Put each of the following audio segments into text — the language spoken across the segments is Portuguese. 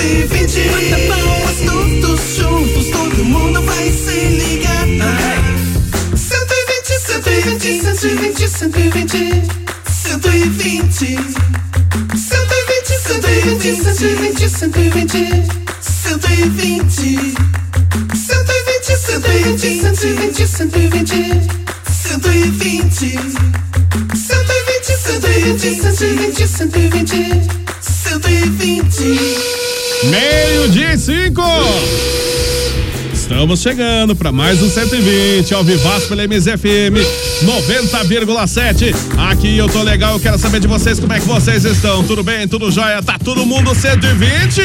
120. Bata palmas todos juntos, todo mundo vai se ligar. 120, 120, 120, 120. 120. 120, 120, 120, 120. 120. 120, 120, 120, 120. 120. 120, 120, 120, 120. Meio-dia e cinco. Estamos chegando para mais um 120 ao Vivaço pela MZFM 90,7. Aqui eu tô legal, eu quero saber de vocês como é que vocês estão. Tudo bem? Tudo jóia? Tá todo mundo 120?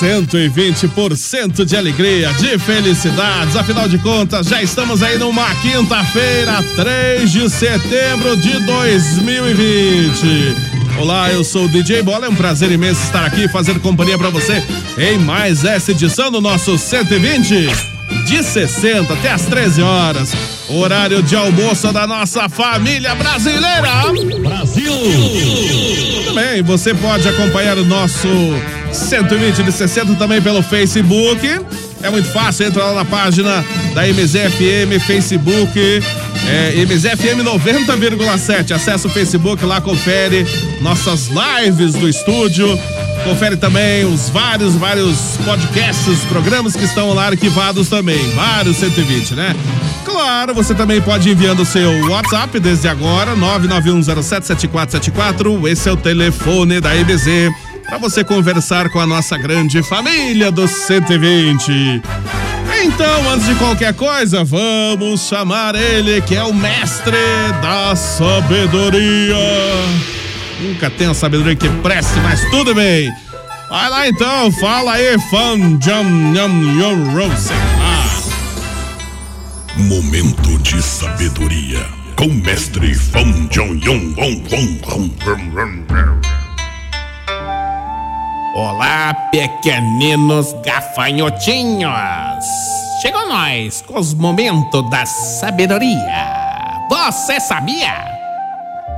120% de alegria, de felicidades. Afinal de contas, já estamos aí numa quinta-feira, 3 de setembro de 2020. Olá, eu sou o DJ Bola, é um prazer imenso estar aqui fazendo companhia para você em mais essa edição do nosso 120 de 60 até as 13 horas. Horário de almoço da nossa família brasileira. Brasil! Bem, você pode acompanhar o nosso 120 de 60 também pelo Facebook. É muito fácil, entra lá na página da MZFM, Facebook, é, MZFM 90,7. Acesse o Facebook lá, confere nossas lives do estúdio. Confere também os vários, vários podcasts, programas que estão lá arquivados também. Vários 120, né? Claro, você também pode enviando o seu WhatsApp desde agora, 991077474. Esse é o telefone da MZ para você conversar com a nossa grande família dos 120. Então, antes de qualquer coisa, vamos chamar ele que é o mestre da sabedoria. Nunca a sabedoria que preste, mas tudo bem. Vai lá então, fala aí, fã Jam Yam Yam Rose. Momento de sabedoria com mestre Fan Jong Yong Olá, pequeninos gafanhotinhos! Chegou nós com os momentos da sabedoria. Você sabia?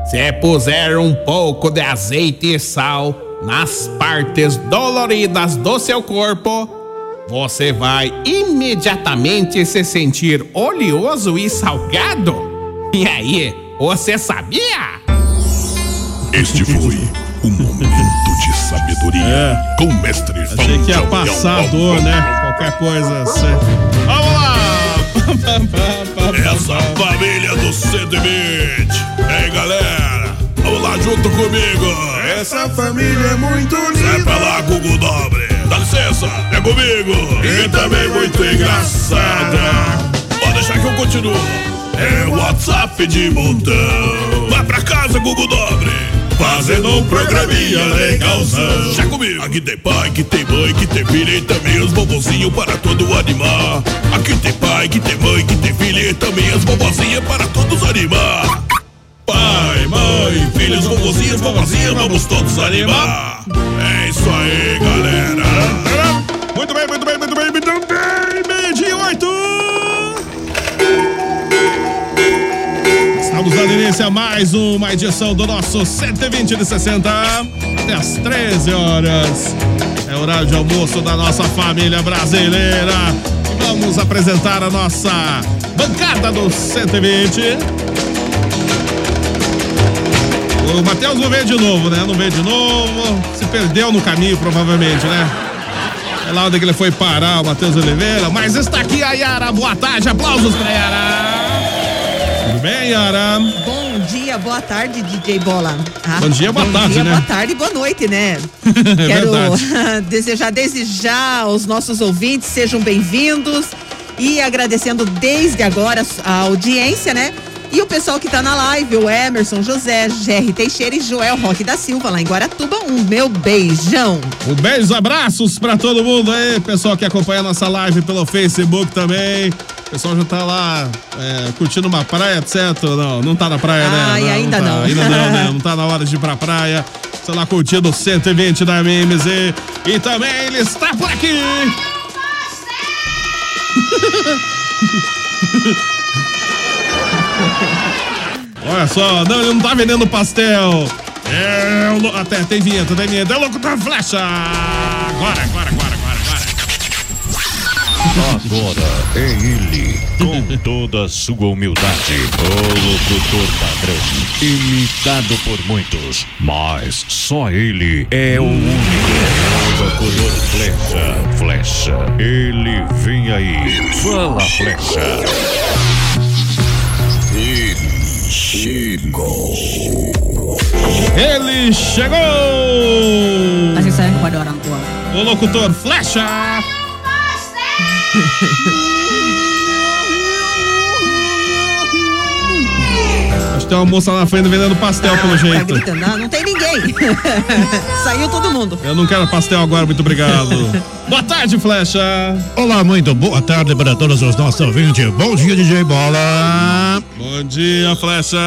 Se puser um pouco de azeite e sal nas partes doloridas do seu corpo, você vai imediatamente se sentir oleoso e salgado. E aí, você sabia? Este foi o momento de sabedoria É. com o mestre Achei que ia passar dor, né? Qualquer coisa. cê- Vamos lá! Essa família do 120. Ei, galera, vamos lá junto comigo. Essa família é muito unida. Sai pra lá, Google Dobre. Dá licença, é comigo. E também muito engraçada. Pode deixar que eu continuo. É WhatsApp de montão. Vai pra casa, Google Dobre. Fazendo um programinha legalzão. Já comigo. Aqui tem pai, que tem mãe, que tem filha e também os bobozinhos para todo animar. Aqui tem pai, que tem mãe, que tem filha e também as bobozinhas para todos animar. Pai, mãe, filhos, vovozinhos, vovozinhas, vamos todos animar. É isso aí, galera. Muito bem, muito bem, muito bem, muito bem. Estamos dando início a mais uma edição do nosso 120 de 60 até as 13 horas. É horário de almoço da nossa família brasileira. E vamos apresentar a nossa bancada do 120. O Matheus não veio de novo, né? Não veio de novo. Se perdeu no caminho, provavelmente, né? É lá onde ele foi parar, o Matheus Oliveira. Mas está aqui a Yara. Boa tarde, aplausos pra Yara. Tudo bem, Yara? Bom dia, boa tarde, DJ Bola. Ah, Bom dia, boa bom tarde, dia, né? Boa tarde boa noite, né? É Quero desejar desde já aos nossos ouvintes, sejam bem-vindos e agradecendo desde agora a audiência, né? E o pessoal que tá na live, o Emerson José, Jerry Teixeira e Joel Roque da Silva, lá em Guaratuba, um meu beijão. Um beijo, abraços pra todo mundo aí, pessoal que acompanha nossa live pelo Facebook também. O pessoal já tá lá é, curtindo uma praia, etc. Não, não tá na praia, né? Ai, ainda tá, não. Ainda não, né? Não tá na hora de ir pra praia. Sei lá, curtindo o 120 da MMZ. E também ele está por aqui. Olha só, não, ele não tá vendendo pastel. É, até tem vinheta, tem vinheta. É o louco da flecha. Agora, agora, agora, agora, é ele, com toda a sua humildade, o locutor padrão, imitado por muitos, mas só ele é o único. Locutor flecha, flecha, ele vem aí, fala flecha. Ele chegou! Así saben jugar orang tua. O locutor Flecha! Acho que tem uma moça lá na frente vendendo pastel pelo Tá jeito. não, não tem ninguém. Saiu todo mundo. Eu não quero pastel agora, muito obrigado. Boa tarde, Flecha! Olá, muito boa tarde para todos os nossos ouvintes. Bom dia, DJ Bola. Bom dia, Flecha!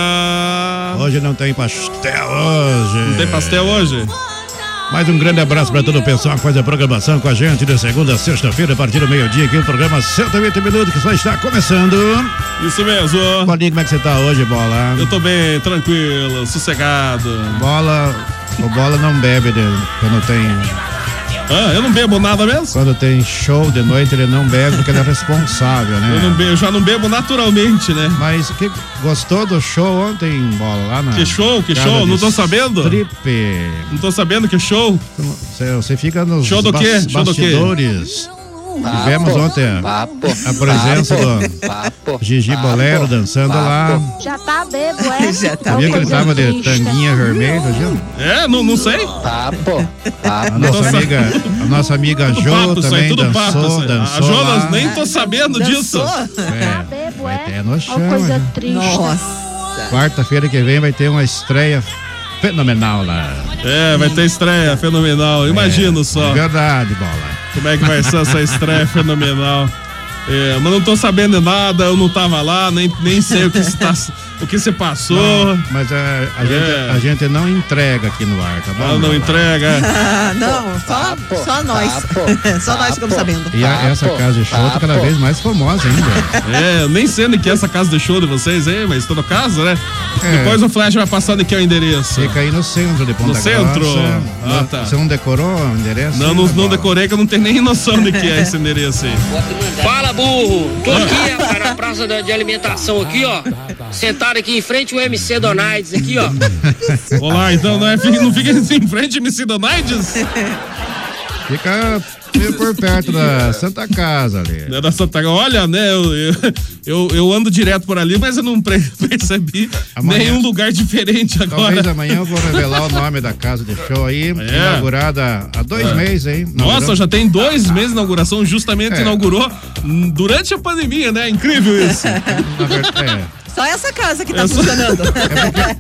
Hoje não tem pastel hoje. Não tem pastel hoje? Mais um grande abraço para todo o pessoal que faz a programação com a gente de segunda a sexta-feira, a partir do meio-dia, aqui o programa 120 minutos que só está começando. Isso mesmo. Bolinha, como é que você tá hoje, Bola? Eu tô bem, tranquilo, sossegado. Bola, o Bola não bebe quando tem Ah, eu não bebo nada mesmo? quando tem show de noite, ele não bebe porque ele é responsável, né? Eu, não bebo, eu já não bebo naturalmente, né? Mas que gostou do show ontem, Bola, lá na Que show, que show? Não tô sabendo. Strip. Não tô sabendo que show. Você, você fica nos Show do bas- quê? Show do quê? Bastidores. Tivemos ontem a, a presença do Gigi Bolero dançando lá. Já tá bebo, é? Já tá Sabia que ele tava de tanguinha vermelha, viu? É, não, não sei. A nossa amiga, a nossa amiga Jo papo aí, também tudo papo. dançou, dançou A Jonas, lá. nem tô sabendo disso. Dançou? É, Bebo, vai é? ter no chão. Uma coisa triste. Nossa. Quarta-feira que vem vai ter uma estreia fenomenal lá. É, vai ter estreia fenomenal. Imagino só Verdade, bola. Como é que vai ser essa estreia fenomenal. É, mas não tô sabendo de nada, eu não tava lá, nem, nem sei o que se, tá, o que se passou. Não, mas é, a, É. gente, a gente não entrega aqui no ar, tá bom? Ela não Bola? entrega. Ah, não, só, só nós. só nós ficamos sabendo. E a- essa casa de show tá cada vez mais famosa ainda. É, nem sei onde que é essa casa de show de vocês aí, mas todo caso, né? É. Depois o Flash vai passando aqui é o endereço. Fica aí no centro de Ponta No centro? Grossa. Ah, Não- tá. Você não decorou o endereço? Não, não, não decorei que eu não tenho nem noção de que é esse endereço aí. Fala, burro! Tô aqui, rapaz, na praça de alimentação aqui, ó. Sentado aqui em frente ao MC Donaides aqui, ó. Olá, então não, é, fica- não fica em frente MC Donaides? Fica meio por perto da Santa Casa ali. É da Santa Olha, né, eu, eu, eu, ando direto por ali, mas eu não percebi Amanhã- nenhum lugar diferente Talvez agora. amanhã eu vou revelar o nome da casa de show aí, É. inaugurada há dois meses, hein? Nossa, Inaugurou- já tem dois meses de inauguração, justamente É. inaugurou durante a pandemia, né? Incrível isso. É, só essa casa que tá É só- funcionando.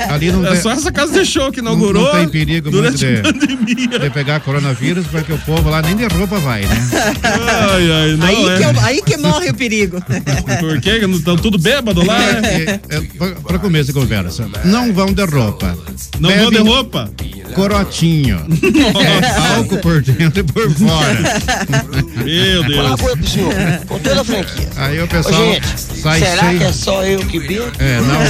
Ali não É tem, só essa casa de show que não, inaugurou. não tem perigo muito de, a pandemia. de pegar coronavírus, porque o povo lá nem de roupa vai, né? Ai, ai, não aí, é. que eu- aí que morre o perigo. Por quê? Não estão tudo bêbado lá, né? É, é, pra- pra começo de conversa, não vão de roupa. Não vão de roupa? Corotinho. É, álcool por dentro e por fora. Meu Deus. coisa pro senhor, com toda a franquia. Aí o Ô, pessoal gente, sai será seis. que é só eu que bebo? É, não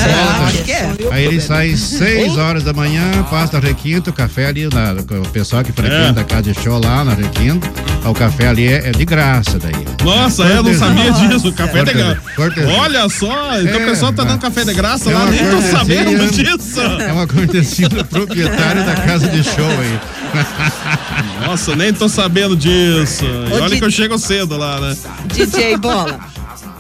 Acho que volta. é. Aí ele sai 6 horas da manhã, passa requinto, o café ali, na, o pessoal que frequenta É. a casa de show lá na requinto, o café ali é, é de graça daí. Nossa, é, eu não sabia disso. Café de Cortesia. graça. Olha só, então o É, pessoal tá é. dando café de graça É lá, nem tô sabendo disso. É uma cortesia do proprietário da casa de show aí. Nossa, nem tô sabendo disso. E Ô, olha que eu chego cedo lá, né? DJ Bola.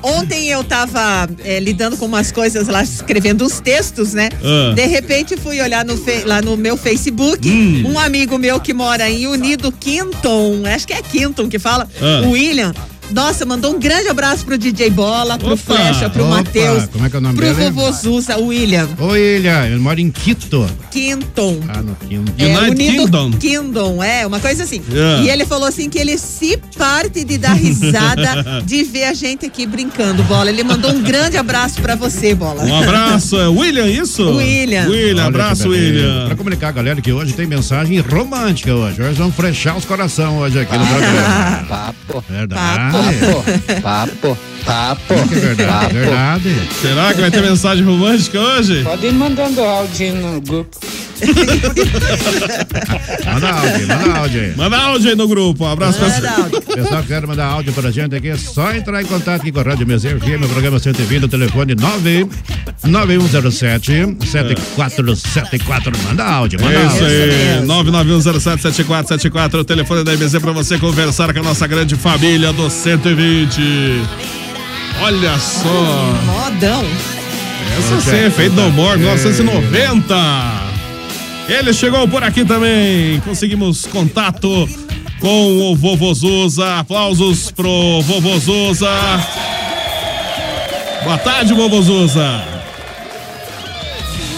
Ontem eu tava é, lidando com umas coisas lá, escrevendo uns textos, né? Ah. De repente fui olhar no lá no meu Facebook, Hum. um amigo meu que mora em Unido Quinton, acho que é Quinton que fala, Ah. William. Nossa, mandou um grande abraço pro DJ Bola, pro Opa. Flecha, pro Matheus, como é que é o nome pro dele? vovô Zuza, o William. Oi, Ilha, eu moro em Quito. Quinton. Ah, no Quito. É, United Unido Kingdom. Kingdom, é, uma coisa assim. Yeah. E ele falou assim que ele se parte de dar risada de ver a gente aqui brincando, Bola. Ele mandou um grande abraço pra você, Bola. Um abraço, é William, isso? William. William, Olha abraço. William. Pra comunicar, galera, que hoje tem mensagem romântica hoje. Hoje vamos frechar os coração hoje aqui no programa. Papo, Verdade. papo, papo, papo. Que é verdade, verdade. Será que vai ter mensagem romântica hoje? Pode ir mandando áudio no grupo. Manda áudio, manda áudio aí. Manda áudio aí no grupo. Um abraço pra Manda áudio. Pessoal que quer mandar áudio pra gente aqui, é só entrar em contato aqui com a Rádio Meseiro FM, o programa 120, o telefone 9 9107 7474. Manda áudio, manda É isso áudio. aí, 991077474, o telefone da MZ pra você conversar com a nossa grande família do 120. Olha só, Modão. essa sim, é feito no More 1990. Ele chegou por aqui também, conseguimos contato com o Vovô Zuza. Aplausos pro Vovô Zuza. Boa tarde, Vovô Zuza.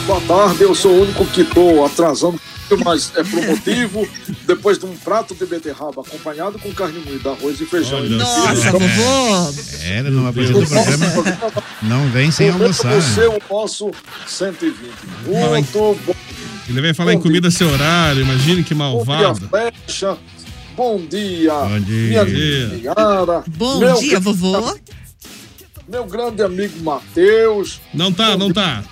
Boa tarde, eu sou o único que estou atrasando, mas é por motivo, depois de um prato de beterraba acompanhado com carne moída, arroz e feijão. Olha Nossa, vovô. É, ele não apresenta o programa, não vem sem almoçar. Você o nosso 120. Muito bom. Ele vai falar em comida esse horário, imagine que Bom dia, malvado. Flecha. Bom dia, Bom dia. minha. Bom meu, dia, vovô. Meu grande amigo Matheus. Não tá, não tá.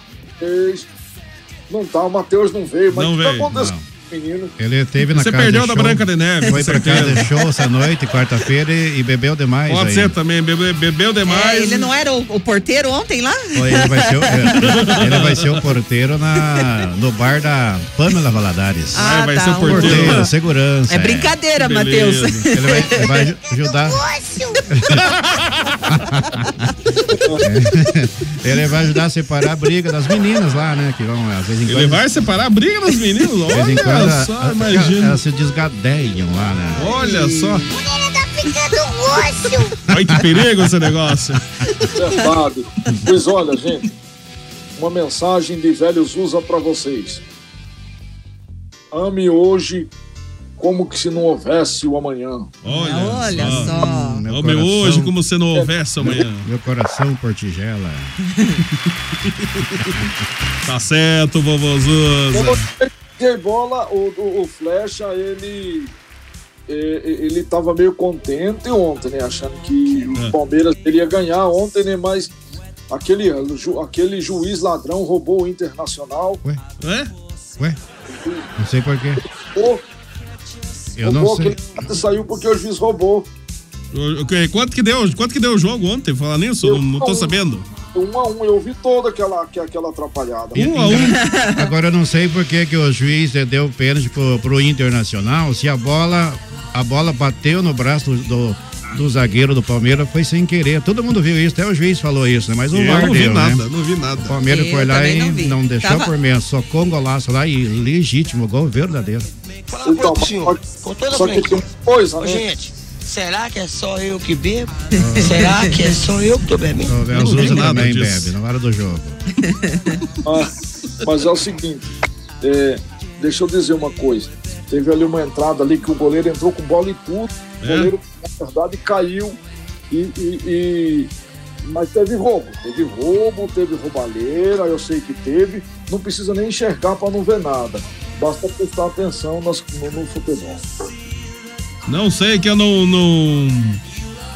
Não tá, o Matheus não veio, mas Não o que tá veio, acontecendo, menino? Ele teve na Você casa perdeu de da Branca de Neve, Foi pra casa certeza. de show essa noite, quarta-feira, e, e bebeu demais. Pode aí. ser também, bebe- bebeu É, demais. ele não era o, o porteiro ontem lá? Foi, Ele vai, ser o, é, ele vai ser o porteiro na, no bar da Pamela Valadares. Ah, vai tá, ser o porteiro. Porteiro, segurança. É brincadeira, Matheus. Beleza. Ele vai, ele vai ajudar. ele vai ajudar a separar a briga das meninas lá, né? Que vão, às vezes em Ele quando. vai separar a briga dos meninos? de vez em quando Olha a- só, imagina. elas se desgadeiam lá, né? Olha só. tá ficando roxo. Olha que perigo esse negócio. Verdade. Pois olha, gente, uma mensagem de velhos usa para vocês. Ame hoje como que se não houvesse o amanhã. Olha, Olha só. Meu Homem, coração- hoje, como se não houvesse amanhã. Meu coração por tigela. Tá certo, vovô De bola, o, o, o Flecha, ele ele estava meio contente ontem, né? Achando que o É. Palmeiras iria ganhar ontem, né? Mas aquele, ju- aquele juiz ladrão roubou o Internacional. Ué, É? ué? Não sei porquê. Roubou, Eu não sei. saiu porque o juiz roubou. Quanto que deu? Quanto que deu o jogo ontem? Falar nisso? Não, não tô sabendo. Um a um, eu vi toda aquela, que- aquela atrapalhada. Um a um. Agora eu não sei por que, que o juiz deu pênalti pro, pro Internacional. Se a bola, a bola bateu no braço do, do, zagueiro do Palmeiras, foi sem querer. Todo mundo viu isso, até o juiz falou isso, né? Mas o VAR não vi deu, nada, né? não vi nada. O Palmeiras Eu foi lá e não não deixou Tava- por menos, socou um golaço lá e legítimo, gol verdadeiro. Coisa Então, senhor, pode- com toda a só que tem coisa, né? gente, Será que é só eu que bebo? Será que é só eu que tô bebendo? O tem nada também bebe na hora do jogo. Ah, mas é o seguinte, é, deixa eu dizer uma coisa. Teve ali uma entrada ali que o goleiro entrou com bola e tudo. O É? goleiro, na verdade, caiu e. e- e- Mas teve roubo. Teve roubo, teve roubalheira, eu sei que teve. Não precisa nem enxergar para não ver nada. Basta prestar atenção nas- no, no futebol. Não sei que eu não, não,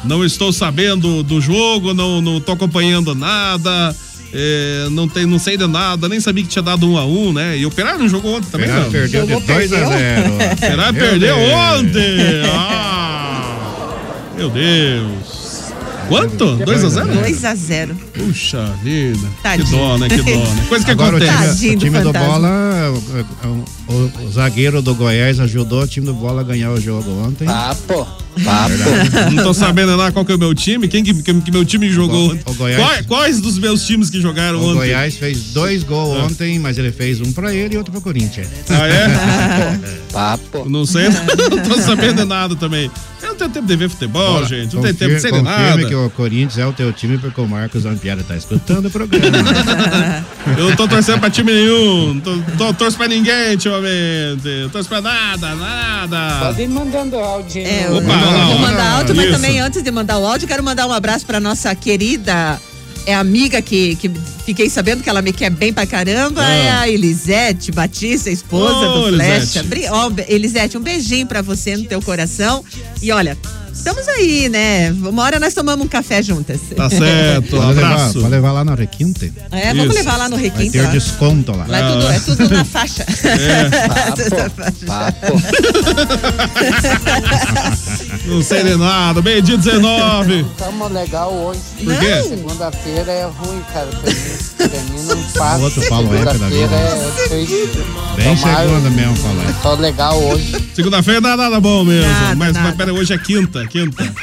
não estou sabendo do jogo, não, não tô acompanhando nada. é, não, tem, não sei de nada, nem sabia que tinha dado um a um, né? E o Operário não jogou ontem também, Operário não. perdeu de Jogou, 2 a perdeu? 0. O Operário Meu perdeu Deus. ontem! Ah, meu Deus! Quanto? 2 a 0 2 a 0 Puxa vida. Tadinho. Que dó, né? Que dó, né? Coisa que Agora o time, acontece. O do time do fantasma. bola, o, o- o zagueiro do Goiás ajudou o time do bola a ganhar o jogo ontem. Papo, papo. Não tô sabendo nada qual que é o meu time. Quem que, que, que meu time jogou O Go- ontem? o Goiás- Quais, quais dos meus times que jogaram O ontem? Goiás fez dois gols Ah. ontem, mas ele fez um pra ele e outro pro Corinthians. Ah, é? Papo. Não sei, não tô sabendo nada também. Eu não tenho tempo de ver futebol, Olha, gente. Não tenho tempo de ser nada. que o Corinthians é o teu time porque o Marcos Ampiara tá escutando o programa. Eu não tô torcendo pra time nenhum. Não tô, tô torço pra ninguém ultimamente. Não torço pra nada, nada. ir mandando áudio. É, Opa, eu vou mandar áudio, mas Isso. também antes de mandar o áudio, quero mandar um abraço pra nossa querida é amiga que, que fiquei sabendo que ela me quer bem pra caramba, Ah. é a Elisete Batista, esposa Ô, do Flecha. Elisete. Ó, Elisete, um beijinho pra você no teu coração. E olha, estamos aí, né? Uma hora nós tomamos um café juntas. Tá certo, um Pode levar, abraço. pode levar lá na Requinte. É, vamos Isso. levar lá no Vai Requinte. ter lá. desconto lá. Lá é tudo, é tudo na faixa. Papo, papo. Não sei de nada. Meio dia 19. Tamo legal hoje. Por quê? Segunda-feira é ruim, cara. Pra mim, pra mim não passa. O outro da vida. é triste. Bem segunda mesmo, falar. Só legal hoje. Segunda-feira não é nada bom mesmo. Nada, mas, nada. mas pera, hoje é quinta, quinta.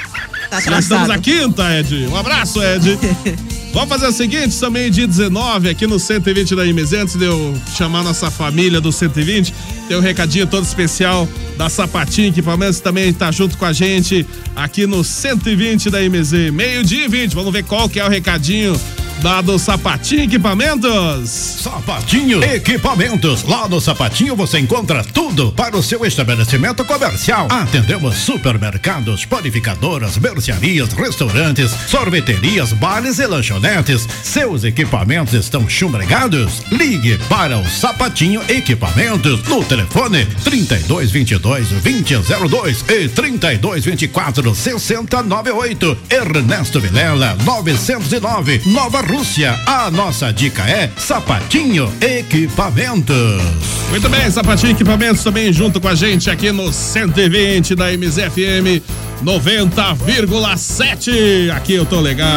Tá Já estamos na quinta, Ed. Um abraço, Ed. Vamos fazer o seguinte, também dia 19 aqui no 120 da IMZ, antes de eu chamar nossa família do 120, tem um recadinho todo especial da Sapatinho Equipamentos, também tá junto com a gente aqui no 120 da IMZ, meio-dia e 20. Vamos ver qual que é o recadinho da do Sapatinho Equipamentos. Sapatinho Equipamentos. Lá no Sapatinho você encontra tudo para o seu estabelecimento comercial. Atendemos supermercados, panificadoras, mercearias, restaurantes, sorveterias, bares e lanchonetes. Seus equipamentos estão chumbregados? Ligue para o Sapatinho Equipamentos no telefone 3222 2002 e 3224 6098. Ernesto Vilela 909 Nova Rússia. A nossa dica é Sapatinho Equipamentos. Muito bem, Sapatinho Equipamentos também junto com a gente aqui no 120 da MZFM 90,7. Aqui eu tô legal.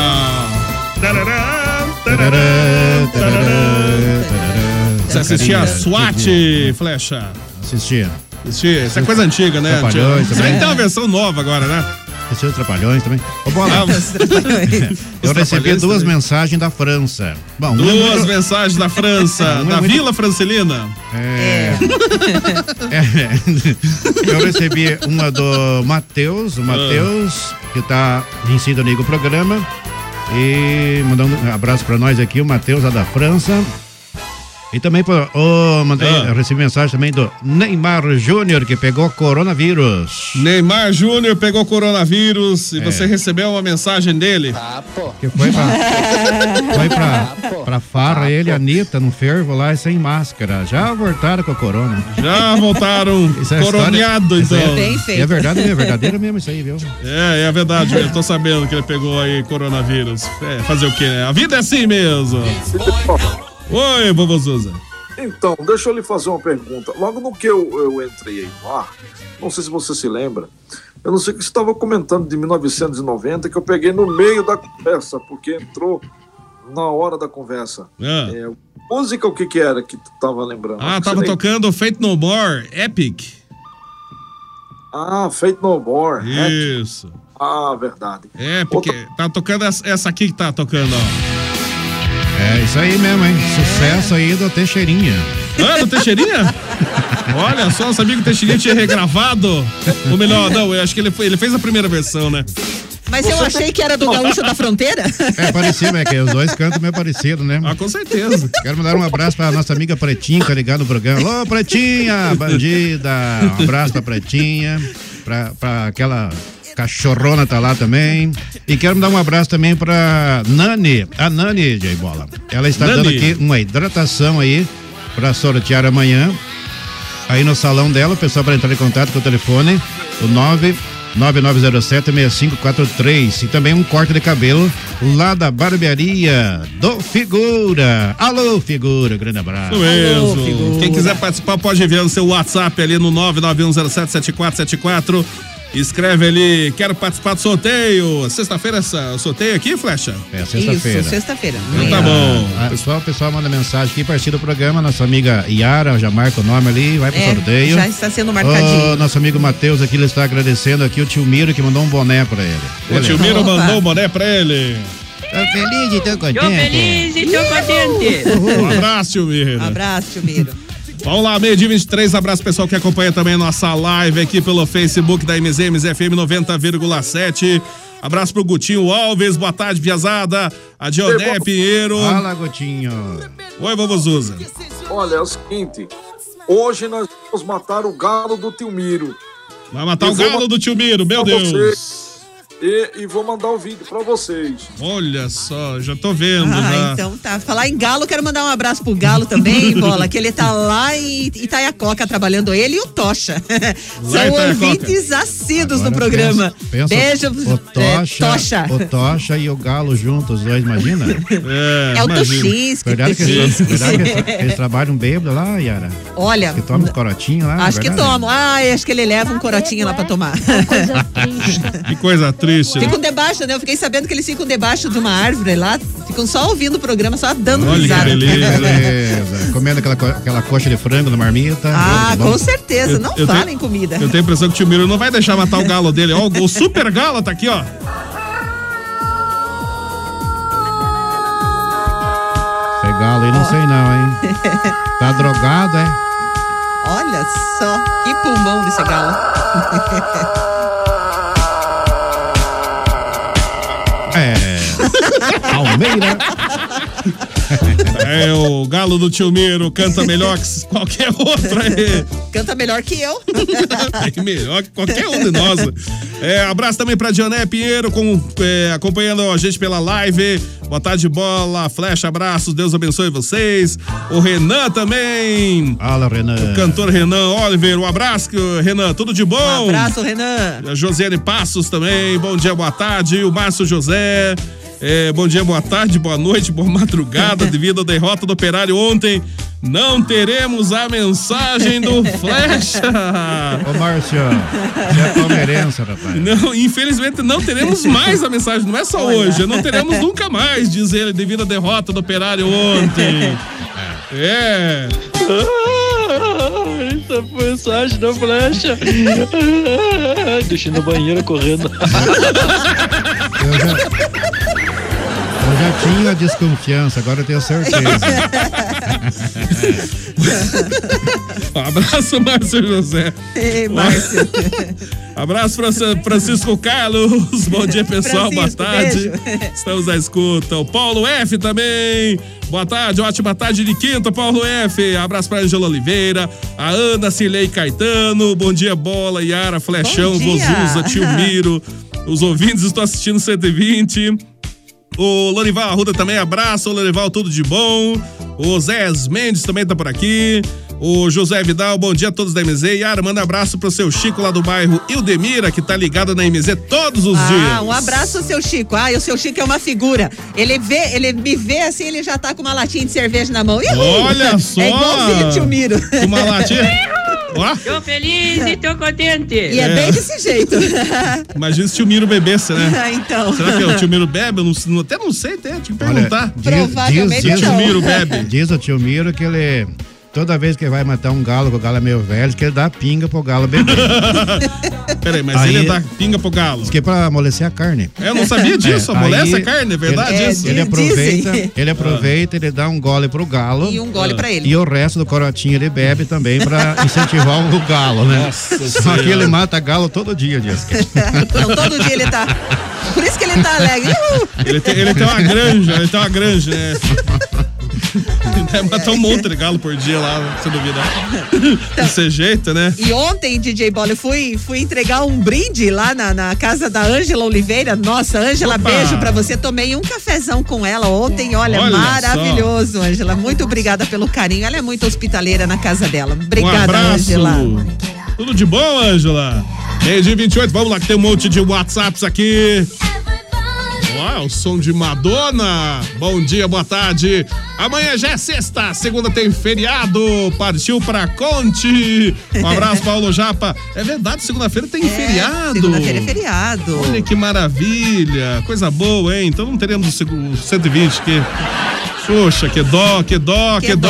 Tarará, tarará, tarará. Você assistia a SWAT, Flecha? Assistia. Assistia. Isso é coisa antiga, né? Trapalhões Você vai ter uma versão nova agora, né? Os Trapalhões também. Ô, Bola, Ah, eu Os recebi duas também. mensagens da França. Bom, é Duas muito- mensagens da França, é da muito- Vila Francelina. É. É. Eu recebi uma do Matheus, o Matheus, que tá em sintonia com o programa. E mandando um abraço pra nós aqui, o Matheus, lá da França. E também, pô, oh, mandei, Ah. eu recebi mensagem também do Neymar Júnior, que pegou coronavírus. Neymar Júnior pegou coronavírus e É. você recebeu uma mensagem dele. Papo. Que foi pra, foi pra, pra farra, ele e a Anitta, no fervo lá, e sem máscara. Já voltaram com a corona. Já voltaram é coroneado, história- isso então. é- Bem É feito. verdade, é verdadeiro mesmo isso aí, viu? É, é verdade, eu tô sabendo que ele pegou aí coronavírus. É, fazer o quê, né? A vida é assim mesmo. Oi, vovô Zuza. Então, deixa eu lhe fazer uma pergunta. Logo no que eu, eu entrei aí no ar, não sei se você se lembra, eu não sei o que você estava comentando de 1990, que eu peguei no meio da conversa, porque entrou na hora da conversa. Ah. É, música, o que que era que tu tava lembrando? Ah, Acho que tava você nem- tocando Fate No More, Epic. Ah, Fate No More. Isso. Ah, verdade. Epic. Tá tocando essa, essa aqui que tá tocando, ó. É isso aí mesmo, hein? Sucesso aí do Teixeirinha. Ah, do Teixeirinha? Olha só, sabia que o Teixeirinha tinha regravado. Ou melhor, não, eu acho que ele, foi- ele fez a primeira versão, né? Mas eu achei que era do Gaúcho da Fronteira. É parecido, é que os dois cantam meio parecido, né? Ah, com certeza. Quero mandar um abraço pra nossa amiga Pretinha, que tá ligada no programa. Alô, Pretinha, bandida. Um abraço pra Pretinha, pra, pra aquela cachorrona tá lá também. E quero mandar um abraço também pra Nani, a Nani, J Bola. Ela está Nani. dando aqui uma hidratação aí pra sortear amanhã. Aí no salão dela, o pessoal para entrar em contato com o telefone, o 9 9907-6543. E também um corte de cabelo lá da barbearia do Figura. Alô, Figura, grande abraço. Isso mesmo. Quem quiser participar pode enviar no seu WhatsApp ali no 991077474. Escreve ali, quero participar do sorteio. Sexta-feira essa- o sorteio aqui, Flecha? É, sexta-feira. Isso, sexta-feira. Então tá bom. Ah, pessoal, o pessoal manda mensagem aqui, parceiro do programa, nossa amiga Yara, já marca o nome ali, vai pro É, sorteio. já está sendo marcadinho. Ô, nosso amigo Matheus aqui, ele está agradecendo aqui o tio Miro que mandou um boné pra ele. O tio Miro mandou o boné pra ele. Tô feliz e tô contente. Tô feliz e tô contente. Um abraço, tio Miro. Abraço, tio Miro. Vamos lá, meio dia 23. Abraço pessoal que acompanha também a nossa live aqui pelo Facebook da MZ, MZFM 90,7. Abraço pro Gutinho Alves, boa tarde, Piazada. A Dioné Pinheiro. Fala, Gotinho. Oi, vovô Zuza. Olha, é o seguinte. Hoje nós vamos matar o galo do tio Miro. Vai matar Eu o galo do tio Miro, meu Deus. você. E, e vou mandar o vídeo pra vocês. Olha só, já tô vendo. Ah, já. então tá. Falar em Galo, quero mandar um abraço pro Galo também, Bola, que ele tá lá em Itaiacoca trabalhando ele e o Tocha. Lá São Itaiacoca. ouvintes assíduos do Agora programa. pensa- pensa Beijo, o é, Tocha, Tocha. O Tocha e o Galo juntos, os dois, imagina? É, É o Tuxinski, Verdade que, eles, verdade que eles, eles trabalham bêbado lá, Yara? Olha, Que toma um corotinho lá? acho que tomam. Ah, acho que ele leva um corotinho lá pra tomar. Que coisa triste. Ficam debaixo, né? Eu fiquei sabendo que eles ficam debaixo de uma árvore lá, ficam só ouvindo o programa, só dando Olha que risada. beleza. Beleza. Comendo aquela, co- aquela coxa de frango na marmita. Ah, Tá bom? com certeza. Não Eu fala tenho- comida. Eu tenho a impressão que o tio Miro não vai deixar matar o galo dele. Ó, o super galo tá aqui, ó. Esse galo aí não sei não, hein? Tá drogado, é? Olha só, que pulmão desse galo. Almeida. É, o galo do tio Miro canta melhor que qualquer outro aí. Canta melhor que eu. É melhor que qualquer um de nós. É, abraço também pra Dioné Pinheiro, com, é, acompanhando a gente pela live. Boa tarde, bola, flecha, abraços, Deus abençoe vocês. O Renan também. Fala, Renan. O cantor Renan Oliver, um abraço, Renan, tudo de bom? Um abraço, Renan. A Josiane Passos também, bom dia, boa tarde. O Márcio José, é, bom dia, boa tarde, boa noite, boa madrugada. Devido à derrota do Operário ontem, não teremos a mensagem do Flecha. Ô, Márcio, você é palmeirense, rapaz. Não, infelizmente não teremos mais a mensagem, não é só hoje, não teremos nunca mais, diz ele, devido à derrota do Operário ontem. É. Essa mensagem da flecha. Deixei no banheiro correndo. Eu já, eu já tinha desconfiança, agora eu tenho certeza. Um abraço, Márcio José. Ei, Márcio. Abraço, Fran- Francisco Carlos. Bom dia, pessoal. Francisco, Boa tarde. beijo. Estamos à escuta. O Paulo F também. Boa tarde, ótima tarde de quinta, Paulo F. Abraço para Angela Oliveira, a Ana Cilei Caetano. Bom dia, Bola, Yara, Flechão. Vozuza, Tio Miro. Os ouvintes estão assistindo 120. O Lorival Arruda também, abraço, o Lorival, tudo de bom. O Zé Mendes também tá por aqui. O José Vidal, bom dia a todos da MZ. Yara, manda abraço pro seu Chico lá do bairro Ildemira, que tá ligado na MZ todos os Ah, dias. um abraço ao seu Chico. Ah, e o seu Chico é uma figura. Ele vê, ele me vê assim, ele já tá com uma latinha de cerveja na mão. Ihu! Olha só! É igualzinho o tio Miro. Uma latinha. Ó, Tô feliz e tô contente. E é, É. bem desse jeito. imagina se o tio Miro bebesse, né? então. Será que o tio Miro bebe? Eu não, até não sei, até, tinha que perguntar. diz, diz, Provavelmente diz, não. Tio Miro bebe. diz o tio Miro que ele Toda vez que ele vai matar um galo, que o galo é meio velho, que ele dá pinga pro galo beber. Peraí, mas Aí- ele dá pinga pro galo. Diz que é pra amolecer a carne. Eu não sabia disso, amolece a carne, é verdade ele, isso? Ele É, aproveita, dizem. ele aproveita, ele dá um gole pro galo. E um gole pra ele. E o resto do corotinho ele bebe também pra incentivar o galo, né? Nossa Só Senhora. que ele mata galo todo dia, diz que. Então todo dia ele tá. Por isso que ele tá alegre. Ele tem, ele tem uma granja, ele tem uma granja, né? Deve matar um monte de galo por dia lá, se duvidar. Desse jeito, né? E ontem, DJ Bola, eu fui, fui entregar um brinde lá na, na casa da Ângela Oliveira. Nossa, Ângela, beijo pra você. Tomei um cafezão com ela ontem. Olha, Olha maravilhoso, Ângela. Muito obrigada pelo carinho. Ela é muito hospitaleira na casa dela. um Obrigada, abraço. Ângela. Tudo de bom, Ângela? Meio dia 28, vamos lá que tem um monte de WhatsApps aqui. Ó, o som de Madonna. Bom dia, boa tarde. Amanhã já é sexta, segunda tem feriado. Partiu pra Conte. Um abraço, Paulo Japa. É verdade, segunda-feira tem feriado. Segunda-feira é feriado. Olha que maravilha, coisa boa, hein? Então não teremos o seg- o 120 que. Xuxa, que dó, que dó, que, dó.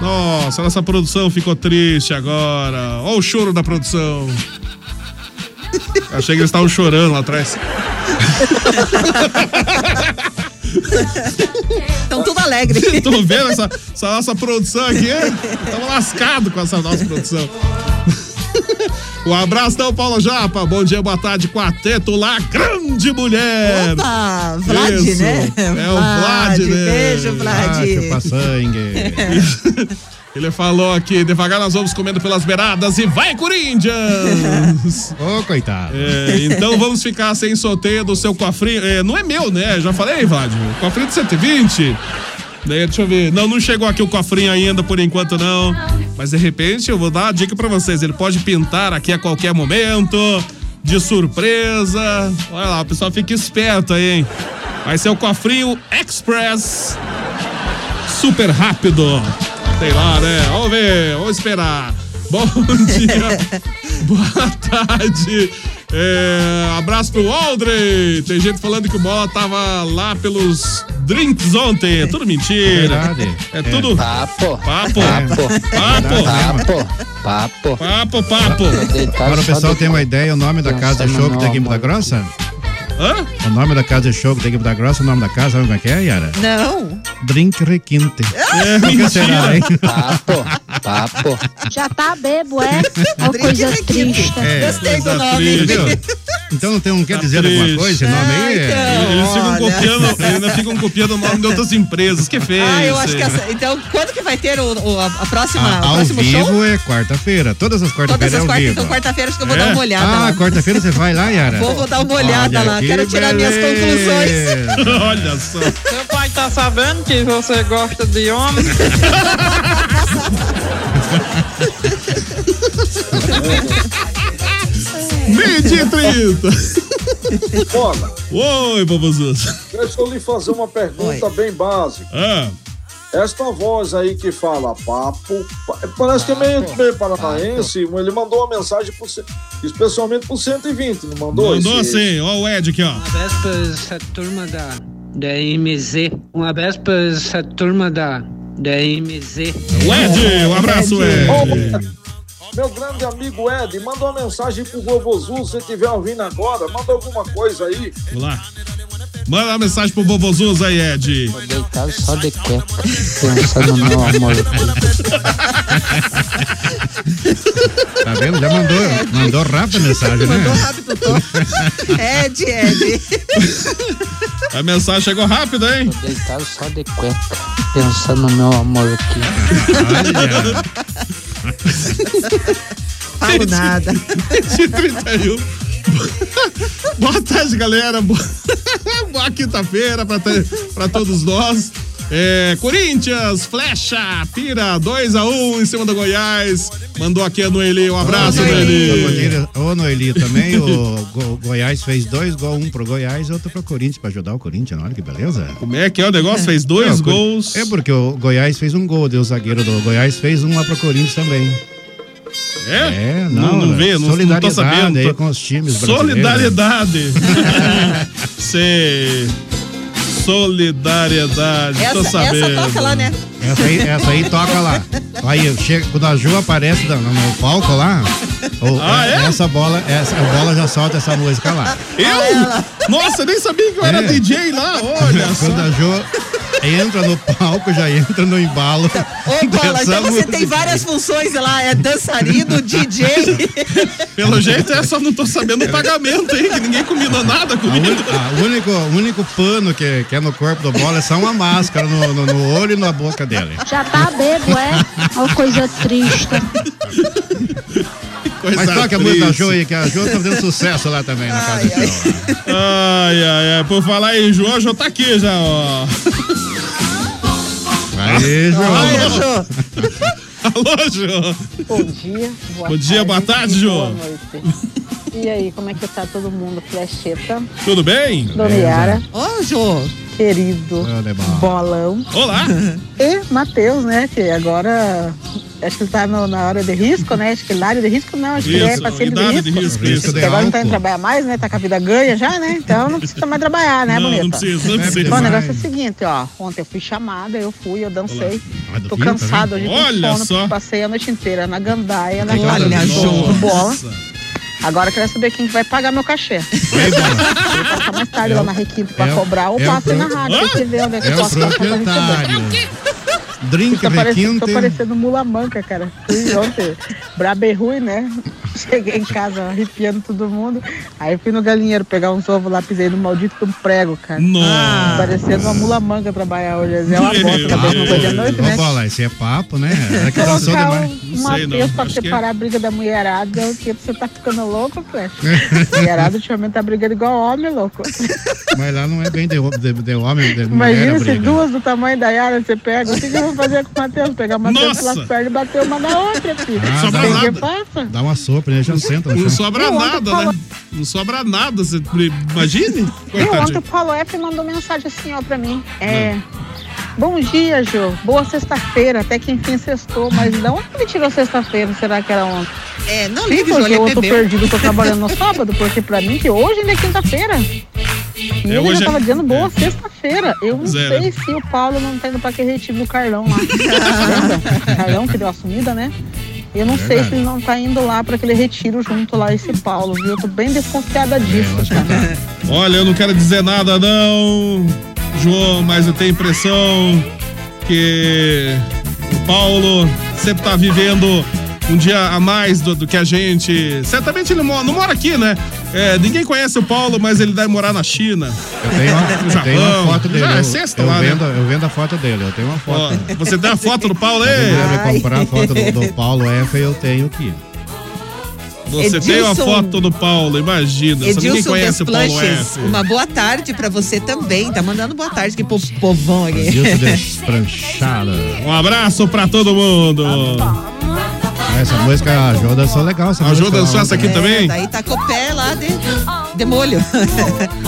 Nossa, nossa produção ficou triste agora. Olha o choro da produção. Achei que eles estavam chorando lá atrás. Estão tudo alegre. Tô vendo essa, essa nossa produção aqui. Estamos lascados com essa nossa produção. Um abraço, então, Paulo Japa. Bom dia, boa tarde, quarteto lá, grande mulher. Opa, Vlad, Isso. né? É o Vlad, né? Beijo, Vlad. Ah, chupa sangue. Ele falou aqui, devagar nós vamos comendo pelas beiradas e vai, Corinthians! Ô, coitado. É, então vamos ficar sem sorteio do seu cofrinho. É, não é meu, né? Já falei, Vlad. Cofrinho de 120. Daí, deixa eu ver. Não, não chegou aqui o cofrinho ainda, por enquanto não. Mas de repente eu vou dar uma dica pra vocês. Ele pode pintar aqui a qualquer momento. De surpresa. Olha lá, o pessoal fica esperto aí, hein? Vai ser o cofrinho Express. Super rápido. Sei lá, né? Vamos ver, vamos esperar. Bom dia, boa tarde. É, abraço pro Aldrey. Tem gente falando que o Bola tava lá pelos drinks ontem. É tudo mentira. Verdade. É, tudo. Papo. Papo. Papo. Papo. Papo. Papo. Papo, papo. Agora o pessoal tem uma ideia, o nome da casa de show que tem aqui em Ponta Grossa? Hã? O nome da casa de show que tem aqui em Ponta Grossa, o nome da casa, sabe como é que é, Yara? Não. Drink Requinte. É, Por que será, hein? Papo. Papo. Já tá bebo, é? Uma coisa triste. É, Gostei do nome. Então não tem um quer Tá dizer alguma triste. coisa esse nome aí? Ah, então. Eles ficam copiando, eles ainda ficam copiando o nome de outras empresas. Que feio. Ah, eu acho que essa, Então, quando que vai ter o, o- a, a próxima, Ah, o ao vivo show? é quarta-feira. Todas as Todas quarta-feiras é as ao quartas, vivo. então quarta-feira acho que eu vou É? dar uma olhada. Ah, quarta-feira você vai lá, Yara? Vou, vou dar uma olhada Olha lá. que Quero tirar minhas beleza. conclusões. Olha só. Seu pai tá sabendo que você gosta de homem? Meio dia e 30. Bola, Oi, Bobozuzo. deixa eu lhe fazer uma pergunta bem básica. Ah, Esta voz aí que fala papo, pa- parece que é meio, meio paranaense. Ele mandou uma mensagem pro, especialmente pro 120, não mandou? mandou esse- assim. Ó o Ed aqui, ó. Um abraço pra essa turma da, da MZ. Um abraço pra essa turma da, da MZ. O Ed, um abraço, Ed. Meu grande amigo Ed, manda uma mensagem pro Vovozu, se estiver ouvindo agora, manda alguma coisa aí. Vamos lá. Manda uma mensagem pro Bobozuzo aí, Ed. Tô deitado só de cueca. Pensando no meu amor. Tá vendo? Já mandou, mandou rápido a mensagem, né? Mandou rápido, tô. Ed, Ed. A mensagem chegou rápido, hein? Tô deitado só de cueca. Pensando no meu amor aqui. Falo nada. De 31. Boa tarde, galera. Boa, Boa quinta-feira pra todos nós. É, Corinthians, flecha, pira, 2x1 em cima do Goiás. Mandou aqui a Noeli. Um abraço, Noeli. Ô, Noeli, também o Go- Goiás fez dois gols, um pro Goiás e outro pro Corinthians, pra ajudar o Corinthians, olha que beleza. Como é que é o negócio? Fez dois É, gols. É porque o Goiás fez um gol, deu o zagueiro do Goiás fez um lá pro Corinthians também. É? É, Não, não, não vê, não, não tô solidariedade sabendo. aí com os times. Solidariedade. Sei. Solidariedade, tô Essa, sabendo. essa toca lá, né? Essa aí, essa aí toca lá. Aí, chega, quando a Ju aparece no, no palco lá, o- Ah, é? essa bola, essa, a bola já solta essa música lá. Eu? Nossa, eu nem sabia que eu era É. DJ lá, olha só. Quando a Ju entra no palco, já entra no embalo. Ô, Bola, então você música. tem várias funções lá, é dançarino, DJ. Pelo jeito é só não tô sabendo o pagamento, hein? Que ninguém combinou nada comigo. o, único, o único pano que, que é no corpo do bola é só uma máscara no, no, no olho e na boca dele. Já tá bebo, é? Ó, coisa triste. Coisa Mas toca a música da aí, que a Ju tá fazendo sucesso lá também na casa do show. Ai, ai, ai. Por falar em João, já tá aqui já, ó. Aí, Ju. Alô, Alô, Jô. Bom dia, boa Bom dia, boa tarde, Jô. Boa noite. E aí, como é que tá todo mundo? Flecheta, Tudo bem? Dona Yara, Ô, Jô. Querido Bolão. Olá. E Matheus, né? Que agora acho que ele tá no- na hora de risco, né? Acho que na área de risco não, acho que ele é Isso, paciente de risco. de risco, Risco isso. de agora não tá indo álcool. trabalhar mais, né? Tá com a vida ganha já, né? Então não precisa mais trabalhar, né, Não, bonita? não precisa, não É, precisa. Bom, o negócio é o seguinte, ó. Ontem eu fui chamada, eu fui, eu dancei. Ah, Tô Pinto, cansada hoje, Olha sono, só. porque passei a noite inteira na gandaia, na Olha, bola. Agora eu quero saber quem que vai pagar meu cachê. Vou passar mais tarde É lá o- na Requinte pra é o- cobrar ou é o passo aí na rádio. Tem que ver onde é que É eu o posso passar pra receber. proprietário. Drink Tô parecendo, tô requinte. parecendo mula manca, cara. Fui ontem, braba e ruim, né? Cheguei em casa arrepiando todo mundo. Aí fui no galinheiro pegar uns ovos lá, pisei no maldito um prego, cara. Nossa. Parecendo uma mula manca trabalhar hoje. É uma bosta, de Deus. coisa de noite, né? bola, esse é papo, né? É dançou Colocar demais. Não não. Matheus pra é. separar a briga da mulherada, o que você tá ficando louco, Flecha? mulherada ultimamente tá brigando igual homem, louco. Mas lá não é bem de, de, de homem, de mulher Imagina a se duas do tamanho da Yara você pega. O que, que eu vou fazer com o Matheus? Pegar o Matheus pelas pernas e bater uma na outra, filho. Ah, Sobra Tem nada. faça? Dá uma sopa, ele já senta Não chão. sobra nada, falo- né? Não sobra nada, você imagine? E ontem o. Paulo F mandou mensagem assim, ó, pra mim. É. Bom dia, Jô. Boa sexta-feira. Até que enfim sextou. Mas de onde ele tirou sexta-feira? Será que era ontem? É, não Sim, porque Jô, ele eu tô bebeu. perdido, tô trabalhando no sábado, porque pra mim que hoje ainda é quinta-feira. E ele hoje já é- tava dizendo boa sexta-feira. Eu não Zero. sei se o Paulo não tá indo pra aquele retiro do Carlão lá. Lembra? Carlão que deu a sumida, né? Eu não sei se ele não tá indo lá pra aquele retiro junto lá, esse Paulo, viu? Eu tô bem desconfiada disso, acho que cara. Olha, eu não quero dizer nada não, João, mas eu tenho a impressão que o Paulo sempre tá vivendo um dia a mais do, do que a gente. Certamente ele mo- não mora aqui, né? É, ninguém conhece o Paulo, mas ele deve morar na China. Eu tenho uma, No eu uma foto dele. Já é eu, sexta eu lá, né? vendo, eu vendo a foto dele, eu tenho uma Ó, foto. você tem a foto do Paulo aí? me comprar a foto do, do Paulo F, eu tenho aqui. Você tem uma Edilson- foto do Paulo, imagina. Só ninguém Edilson conhece o Paulo F. uma boa tarde pra você também. Tá mandando boa tarde aqui pro povão aqui. Dilson despranchada. Um abraço pra todo mundo. Essa música ajuda, só legal. Essa Ajuda só essa aqui É, também? Daí tá com o pé lá de, de molho.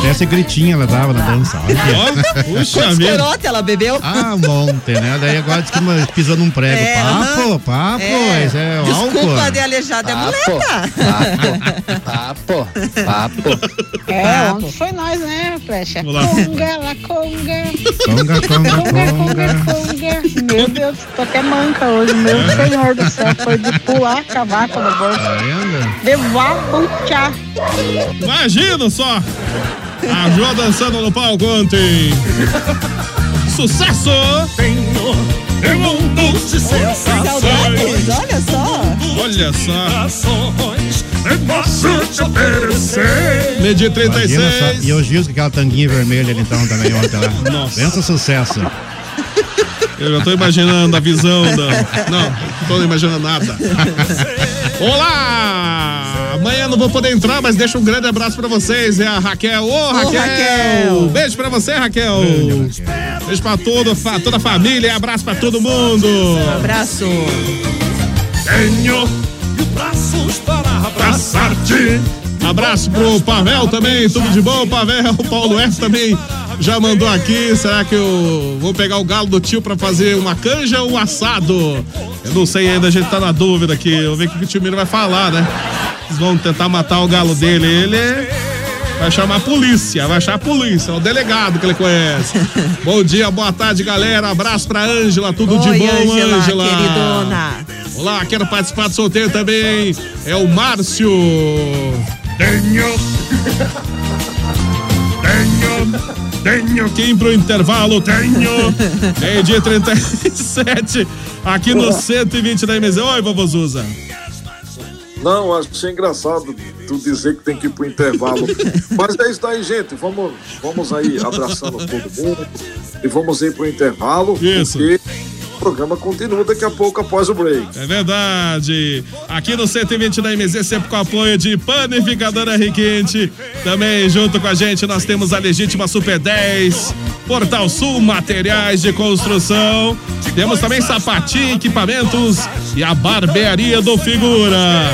Até esse gritinho ela dava na dança. Olha. Ó, puxa Quantos corote ela bebeu? Ah, um monte, né? Daí agora diz que uma- pisou num prego. É, papo, papo, É. esse é Desculpa álcool. de aleijada, é muleta. Papo, papo. É, ontem foi nós, né, Flecha? Conga, la conga. Conga, conga, Conga, conga, conga. conga. Meu Deus, tô até manca hoje. Meu senhor do céu, foi de pular cavaco no bolso. Tá vendo? De vapuchar. Imagina só. A Jo dançando no palco ontem. Sucesso! Eu mundo de Saudades, olha só. Olha só. Eu posso te oferecer. Medir Imagina só. 36. E o Gils com aquela tanguinha vermelha ali então também ontem lá. Nossa. Pensa sucesso. Eu já tô imaginando a visão da. Não, não tô imaginando nada. Olá! Amanhã não vou poder entrar, mas deixa um grande abraço pra vocês. É a Raquel. Ô, Raquel! Raquel! Beijo pra você, Raquel. Grande, Raquel. Beijo pra todo, fa- toda a família. Abraço pra todo mundo. Abraço. Tenho braços para abraçar-te. Abraço pro Pavel também, tudo de bom, Pavel. O Paulo F também já mandou aqui. Será que eu vou pegar o galo do tio pra fazer uma canja ou um assado? Eu não sei ainda, a gente tá na dúvida aqui. Vamos ver o que o tio Miro vai falar, né? Eles vão tentar matar o galo dele. Ele Vai chamar a polícia, vai achar a polícia, é o delegado que ele conhece. bom dia, boa tarde, galera. Abraço pra Ângela, tudo de Oi, bom, Ângela, queridona. Olá, quero participar do sorteio também. É o Márcio. Tenho. Tenho. Tenho que ir pro intervalo, tenho. Meio-dia 37, aqui no 120 da MZ. Oi, vovô Zuza. Não, achei engraçado tu dizer que tem que ir pro intervalo. Mas é isso aí, gente. Vamos, vamos aí abraçando todo mundo e vamos ir pro intervalo. Isso. Porque programa continua daqui a pouco após o break. É verdade. Aqui no 120 da MZ, sempre com apoio de Panificadora Requinte. Também junto com a gente nós temos a Legítima Super 10, Portal Sul Materiais de Construção. Temos também Sapatinho Equipamentos e a Barbearia do Figura.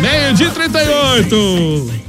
Meio de 38.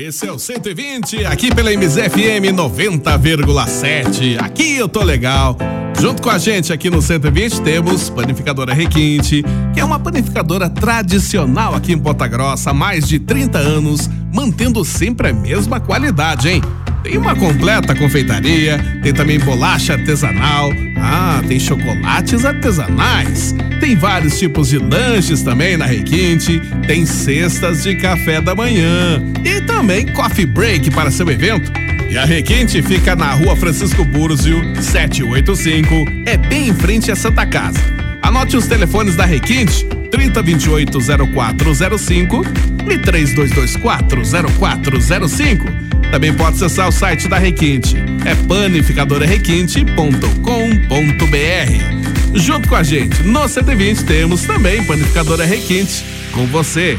Esse é o 120, aqui pela MZFM 90,7. Aqui eu tô legal. Junto com a gente aqui no 120 temos Panificadora Requinte, que é uma panificadora tradicional aqui em Ponta Grossa há mais de 30 anos, mantendo sempre a mesma qualidade, hein? Tem uma completa confeitaria, tem também bolacha artesanal, ah, tem chocolates artesanais, tem vários tipos de lanches também na Requinte, tem cestas de café da manhã. E também coffee break para seu evento. E a Requinte fica na rua Francisco Búrzio, 785, é bem em frente à Santa Casa. Anote os telefones da Requinte, 3028-0405 e 3224-0405. Também pode acessar o site da Requinte, é panificadorarequinte.com.br. Junto com a gente, no 120 temos também Panificadora Requinte, com você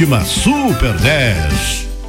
Super 10.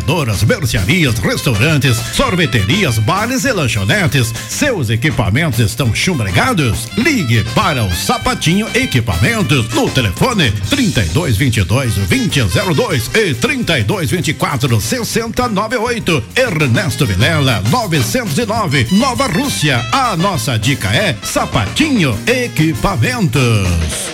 panificadoras, mercearias, restaurantes, sorveterias, bares e lanchonetes. Seus equipamentos estão chumbregados? Ligue para o Sapatinho Equipamentos no telefone 3222 2002 e 3224 6098. Ernesto Vilela 909 Nova Rússia. A nossa dica é Sapatinho Equipamentos.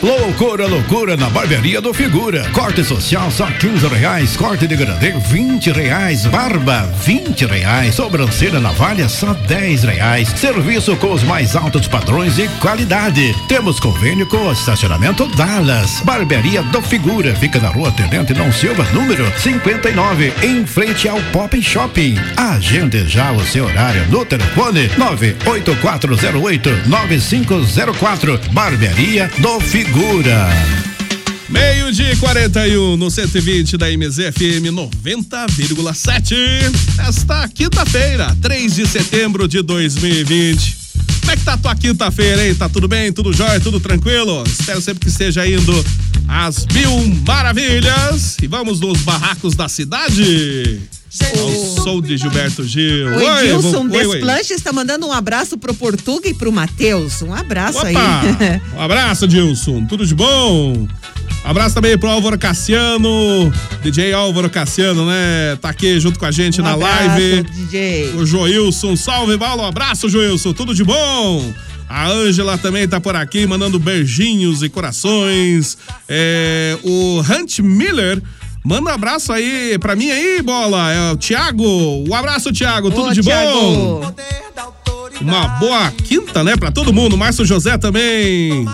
Loucura, loucura na barbearia do Figura. Corte social só 15 reais. Corte de grande 20 reais. Barba 20 reais. Sobrancelha navalha só 10 reais. Serviço com os mais altos padrões e qualidade. Temos convênio com o estacionamento Dallas. Barbearia do Figura. Fica na rua Tenente Não Silva, número 59, em frente ao Pop Shopping. Agende já o seu horário no telefone 98408 9504. Barbearia do Figura. Meio de 41 no 120 da MZFM 90,7. Esta quinta-feira, 3 de setembro de 2020. Como é que tá a tua quinta-feira, hein? Tá tudo bem? Tudo jóia? Tudo tranquilo? Espero sempre que esteja indo às mil maravilhas. E vamos nos barracos da cidade. Ao som de Gilberto Gil. O Oi, Edilson oi, oi. Desplanche está mandando um abraço pro Portuga e pro Matheus. Um abraço aí. Opa! Um abraço, Dilson. Tudo de bom? Abraço também pro Álvaro Cassiano, DJ Álvaro Cassiano, né? Tá aqui junto com a gente Um na abraço, live. DJ. O Joilson, salve, Paulo. Um abraço, Joilson. Tudo de bom? A Ângela também tá por aqui, mandando beijinhos e corações. É, o Hunt Miller. Manda um abraço aí pra mim aí, bola. É o Thiago. Um abraço, Thiago. Tudo Ô, de Thiago. bom? Uma boa quinta, né, pra todo mundo. Márcio José também.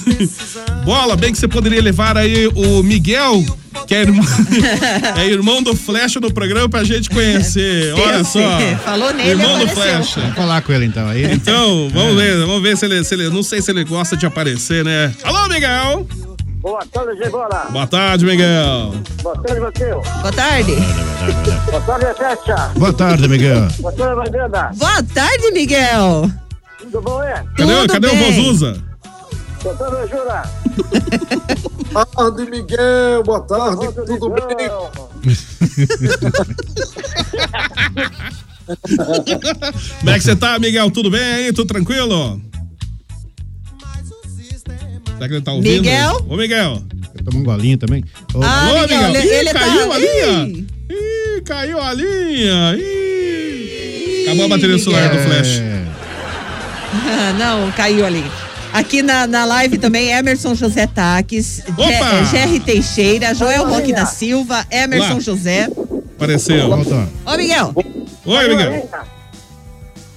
Bola, bem que você poderia levar aí o Miguel, que é irmão, é irmão do Flecha no programa pra gente conhecer. Olha só. Falou nele, Irmão do apareceu. Flecha. Vamos falar com ele então aí. Então, vamos ver, vamos ver se ele, se ele. Não sei se ele gosta de aparecer, né? Alô, Miguel! Boa tarde, Gebola. Boa tarde, Miguel. Boa tarde, Matheus. Boa tarde. Boa tarde, Fecha. Boa tarde, Miguel. Boa tarde, Maganda. Boa tarde, Miguel. Tudo bom, é? Cadê, Tudo cadê o bem. Vozuza? Boa tarde, Jura. Boa tarde, Miguel. Boa tarde. Tudo bem? Como é que você tá, Miguel? Tudo bem aí? Tudo tranquilo? Será que ele tá ouvindo? Miguel? Ô, Miguel. Tomou um golinho também. Ô, Ah, Alô, Miguel, Miguel? ele- Ih, ele tá- caiu a linha. Ih. Ih, caiu a linha. Ih. Acabou a bateria do celular do Miguel. Flash. Não, caiu ali. Aqui na, na live também, Emerson José Taques, Jerry Teixeira, Joel Roque da Silva, Emerson Lá. José. Apareceu. Voltou. Ô, Miguel. Oi, Miguel.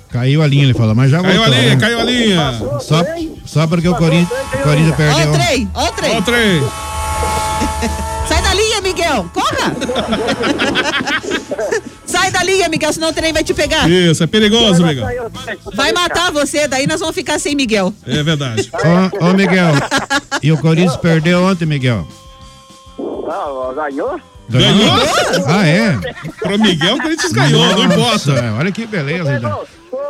Caiu a linha, ele falou, mas já Caiu a voltou. linha, né? caiu a linha. Só, só porque o Corinthians, Corinthians Ó perdeu. o trem, ó o trem. Ó o trem. Sai da linha, Miguel. Corra. Da linha, Miguel, senão o trem vai te pegar. Isso, é perigoso, Miguel. Vai matar você, daí nós vamos ficar sem Miguel. É verdade. Ô, ô, Miguel, e o Corinthians perdeu ontem, Miguel? Ah, ganhou? Ganhou? Ah, é? Pro Miguel, o Corinthians ganhou, não importa. Olha que beleza, então. Gol.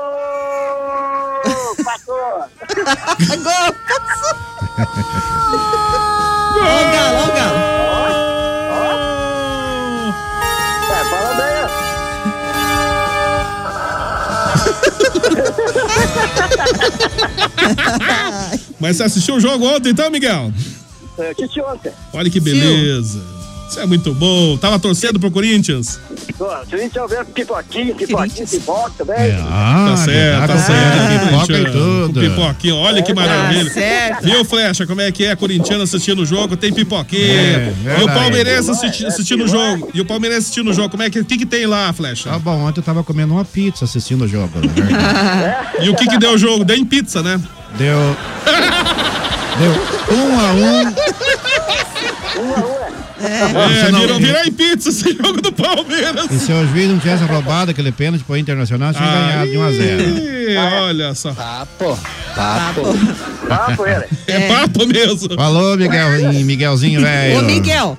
O galo, ó Mas você assistiu o jogo ontem, então, Miguel? É, Titi ontem. Olha que beleza. Isso é muito bom. Tava torcendo pro Corinthians. Se a gente houver pipoquinho, pipoquinho, pipoca também. Ah, Tá certo, tá certo. pipoca e tudo. Com pipoquinha, olha que maravilha. Tá certo. Viu, Flecha, como é que é corintiano assistindo o jogo? Tem pipoquinha. É, e o palmeirense assisti- assistindo o jogo. E o palmeirense assistindo o jogo. Como é que, o que que tem lá, Flecha? Tá bom, ontem eu tava comendo uma pizza assistindo o jogo. né? E o que que deu o jogo? Deu em pizza, né? Deu. Deu um a um. É, não- virou, virou em pizza esse jogo do Palmeiras. E se o juiz não tivesse roubado aquele pênalti pro Internacional, tinha ganhado de 1 a 0. Ih, olha só. Papo, papo. Papo, ele. É papo mesmo. Falou, Miguel, Miguelzinho, velho. Ô, Miguel.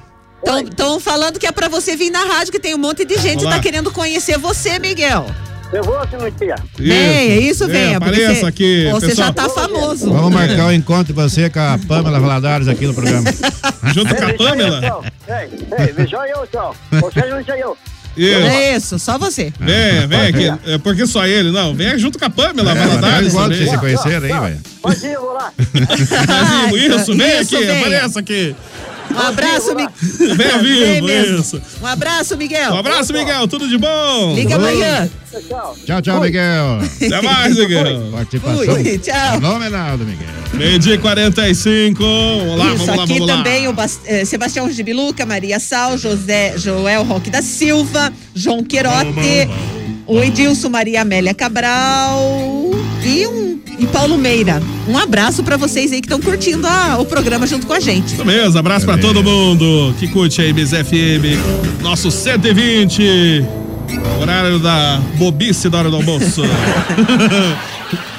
Estão falando que é pra você vir na rádio, que tem um monte de gente que tá querendo conhecer você, Miguel. Eu vou, tinha. Venha, isso, venha. porque apareça você- aqui, Você pessoal. já tá famoso. Vamos marcar o encontro de você com a Pamela Valadares aqui no programa. Junto com a Pamela? Ei, ei, veja eu, então. Você não sei eu. Isso. É isso, só você. Vem, vem aqui. É porque só ele, não. Vem junto com a Pamela, É, Valadares igual vocês se conheceram aí, velho. Pode ir, eu vou lá. Brasil, isso, vem Isso, aqui, vem. apareça aqui. Um abraço, Miguel. Vem vivo, isso. Um abraço, Miguel. Um abraço, Miguel, tudo de bom? Liga amanhã. Tchau, tchau, Miguel. Até mais, Miguel. Participação Fui, tchau. fenomenal Miguel. Meio dia e 45. Vamos lá, Isso, vamos lá, aqui vamos lá. também o Bas- eh, Sebastião Gibiluca, Maria Sal, José Joel Roque da Silva, João Querote, o Edilson Maria Amélia Cabral e, um, e Paulo Meira. Um abraço pra vocês aí que estão curtindo a- o programa junto com a gente. Isso mesmo, abraço pra todo mundo que curte aí Bis FM, nosso 120, horário da bobice da hora do almoço.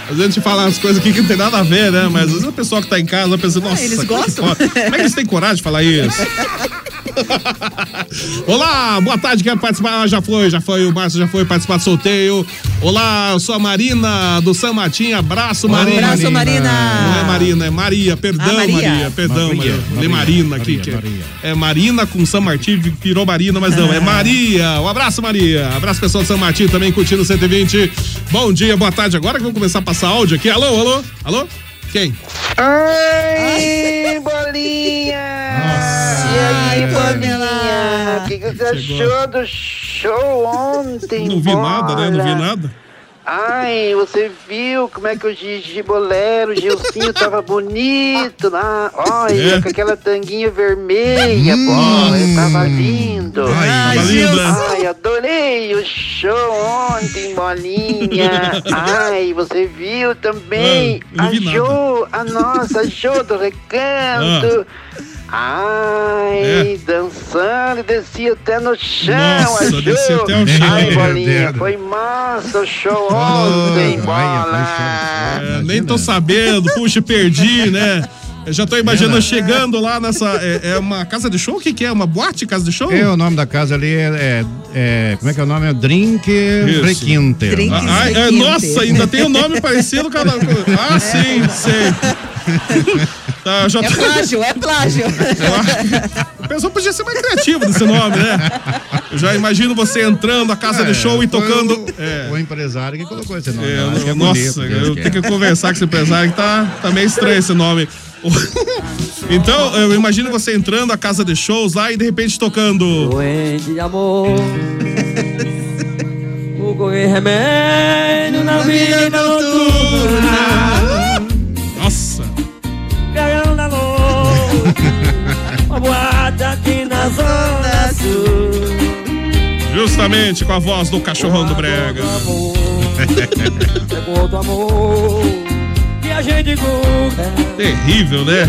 A gente fala as coisas aqui que não tem nada a ver, né? Mas às vezes a pessoa que tá em casa pensa, nossa, eles como é gostam? como é que eles têm coragem de falar isso? Olá, boa tarde, quero participar. Ah, Já foi, já foi, o Márcio já foi participar do sorteio. Olá, eu sou a Marina do San Martin. Abraço, Marina. Abraço, Marina. Não é Marina, é Maria. Perdão, Ah, Maria. Maria. Perdão, Maria, Maria. Marina aqui. Maria, que Maria. É Marina com San Martin, virou Marina, mas não, é Maria. Um abraço, Maria. Abraço, pessoal de San Martin também curtindo o 120. Bom dia, boa tarde. Agora que vamos começar a passar áudio aqui. Alô, alô, alô? Quem? Ai, bolinha! Aí, bolinha? O que, que você Chegou. achou do show ontem? Não vi nada, né? Não vi bola? nada. Ai, você viu como é que o Gigi Bolero, o Gilcinho tava bonito lá? Olha, É. com aquela tanguinha vermelha, bola, ele tava lindo. Ai, linda. Ai, adorei o show ontem, bolinha. Ai, você viu também Ah, eu não a nada. Nossa Jo do recanto. Ai, É. dançando, descia até no chão. Nossa, descia até o chão. Ai, bolinha, foi massa o show ontem, bola. É, nem tô sabendo, puxa, perdi, né? Eu já tô imaginando chegando lá nessa. É, é uma casa de show? O que, que é? Uma boate casa de show? É, o nome da casa ali é, é- é- Como é que é o nome? É Drink. Requinte. Ah, ah, é, nossa, ainda tem um nome parecido com a. Ah, sim, sei. Tá, já É tô- plágio, é plágio. A pessoa podia ser mais criativa desse nome, né? Eu já imagino você entrando a casa de show e tocando. O, É. o empresário que colocou esse nome. É, é nossa, bonito, eu Deus tenho que conversar com esse empresário que tá, tá meio estranho esse nome. Então, eu imagino você entrando a casa de shows lá e de repente tocando. Doente de amor. O remédio na vida noturna. Boate aqui na zona sul. Justamente com a voz do cachorrão do Brega. É com outro amor. Que a gente curta. Terrível, né?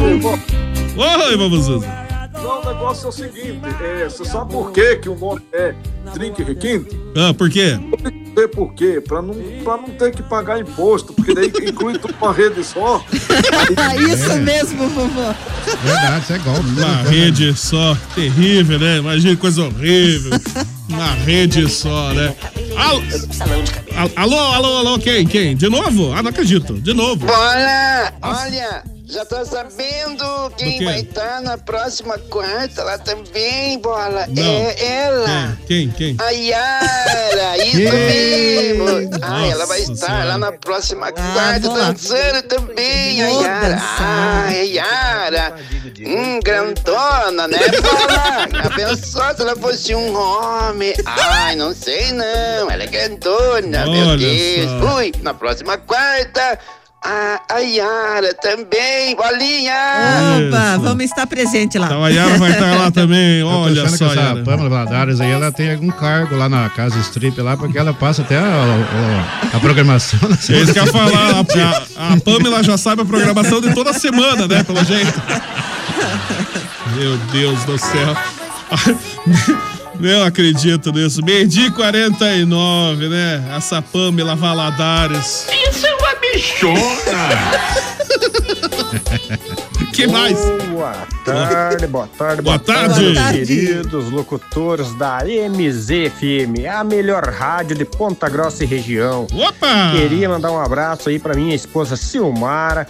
Oi, Babuzuza. Não, o negócio é o seguinte, é, você sabe por quê que o nome é Drink Requinte? Ah, por quê? Não por quê, pra não, pra não ter que pagar imposto, porque daí inclui tudo uma rede só. Isso mesmo, vovô. Verdade, isso é golpe. Uma rede só, terrível, né? Imagina que coisa horrível. Uma rede só, né? Alô, Al- alô, alô, alô, quem? Quem? De novo? Ah, não acredito. De novo. Bola, olha, já tô sabendo Do quem quê? vai estar na próxima quarta lá também, bola. Não. É ela. Quem? Quem? A Yara, isso Quem? mesmo. Ah, ela vai estar Senhora. lá na próxima quarta vou lá. dançando também, a Yara. Ah, a Yara. Hum, grandona, né, bola? Já pensou se ela fosse um homem? Ai, não sei não. Ela é grandona, meu Olha Deus. só. Ui, na próxima quarta. A, a Yara também, bolinha! Opa, Isso. vamos estar presente lá. Então a Yara vai estar lá também. Olha só, que essa Yara. Pamela Valadares aí, ela tem algum cargo lá na casa strip lá, porque ela passa até a, a- a programação. É isso que eu ia falar. A, a- a Pamela já sabe a programação de toda semana, né? Pelo jeito. Meu Deus do céu. Não acredito nisso. Meio-dia e 49, né? Essa Pamela Valadares. Isso uma que mais? Boa tarde, boa tarde, Boa tarde. meus Boa tarde. queridos locutores da MZFM, a melhor rádio de Ponta Grossa e região. Opa! Queria mandar um abraço aí pra minha esposa Silmara,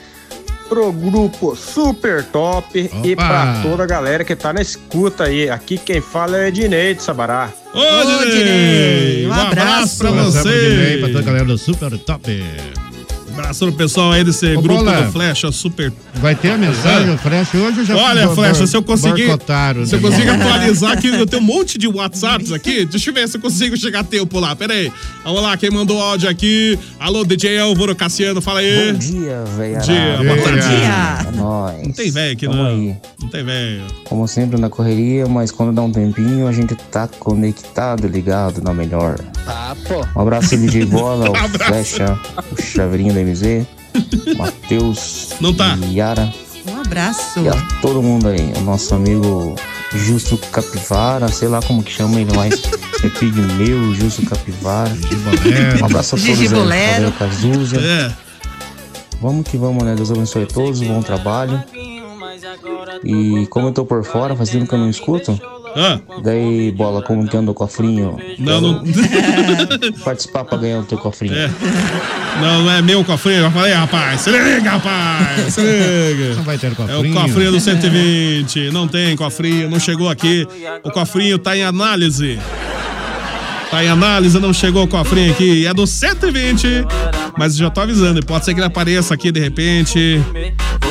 pro grupo Super Top e Opa. pra toda a galera que tá na escuta aí. Aqui quem fala é Ednei de Sabará. Ô, Dinei! Um abraço pra Abraço pro Dinei, você. pra toda a galera do Super Top. Abraço pro pessoal aí desse Ô, grupo Bola, do Flecha Super. Vai ter a mensagem, Flash hoje eu já Olha, Flecha, se eu conseguir. Se eu conseguir atualizar aqui, eu tenho um monte de WhatsApps aqui. Deixa eu ver se eu consigo chegar a tempo lá. Pera aí. Vamos lá, quem mandou áudio aqui? Alô, DJ Álvaro Cassiano, fala aí. Bom dia, velho. Bom dia, boa tarde. É nóis. Não tem velho aqui, não. aí. Não tem velho. Como sempre na correria, mas quando dá um tempinho a gente tá conectado, ligado na melhor. Tá, pô. Um abraço DJ Bola, o. Flecha, o Chaveirinho da MZ, Matheus, Não tá. Yara Um abraço. e a todo mundo aí. O nosso amigo Justo Capivara, sei lá como que chama ele, mas é pigmeu, Justo Capivara. Um abraço a todos aí. Fabio Cazuza. É. Vamos que vamos, né? Deus abençoe a todos, bom trabalho. E como eu tô por fora, faz tempo que eu não escuto. Ah. Daí, bola, como que anda o cofrinho? Não, não. Participar pra ganhar o teu cofrinho. É. Não, não é meu cofrinho. Eu falei, rapaz, se liga, rapaz, se liga. Não vai ter É o cofrinho. cofrinho do 120. Não tem cofrinho, não chegou aqui. O cofrinho tá em análise. Tá em análise, não chegou o cofrinho aqui. É do 120. Mas já tô avisando, pode ser que ele apareça aqui de repente,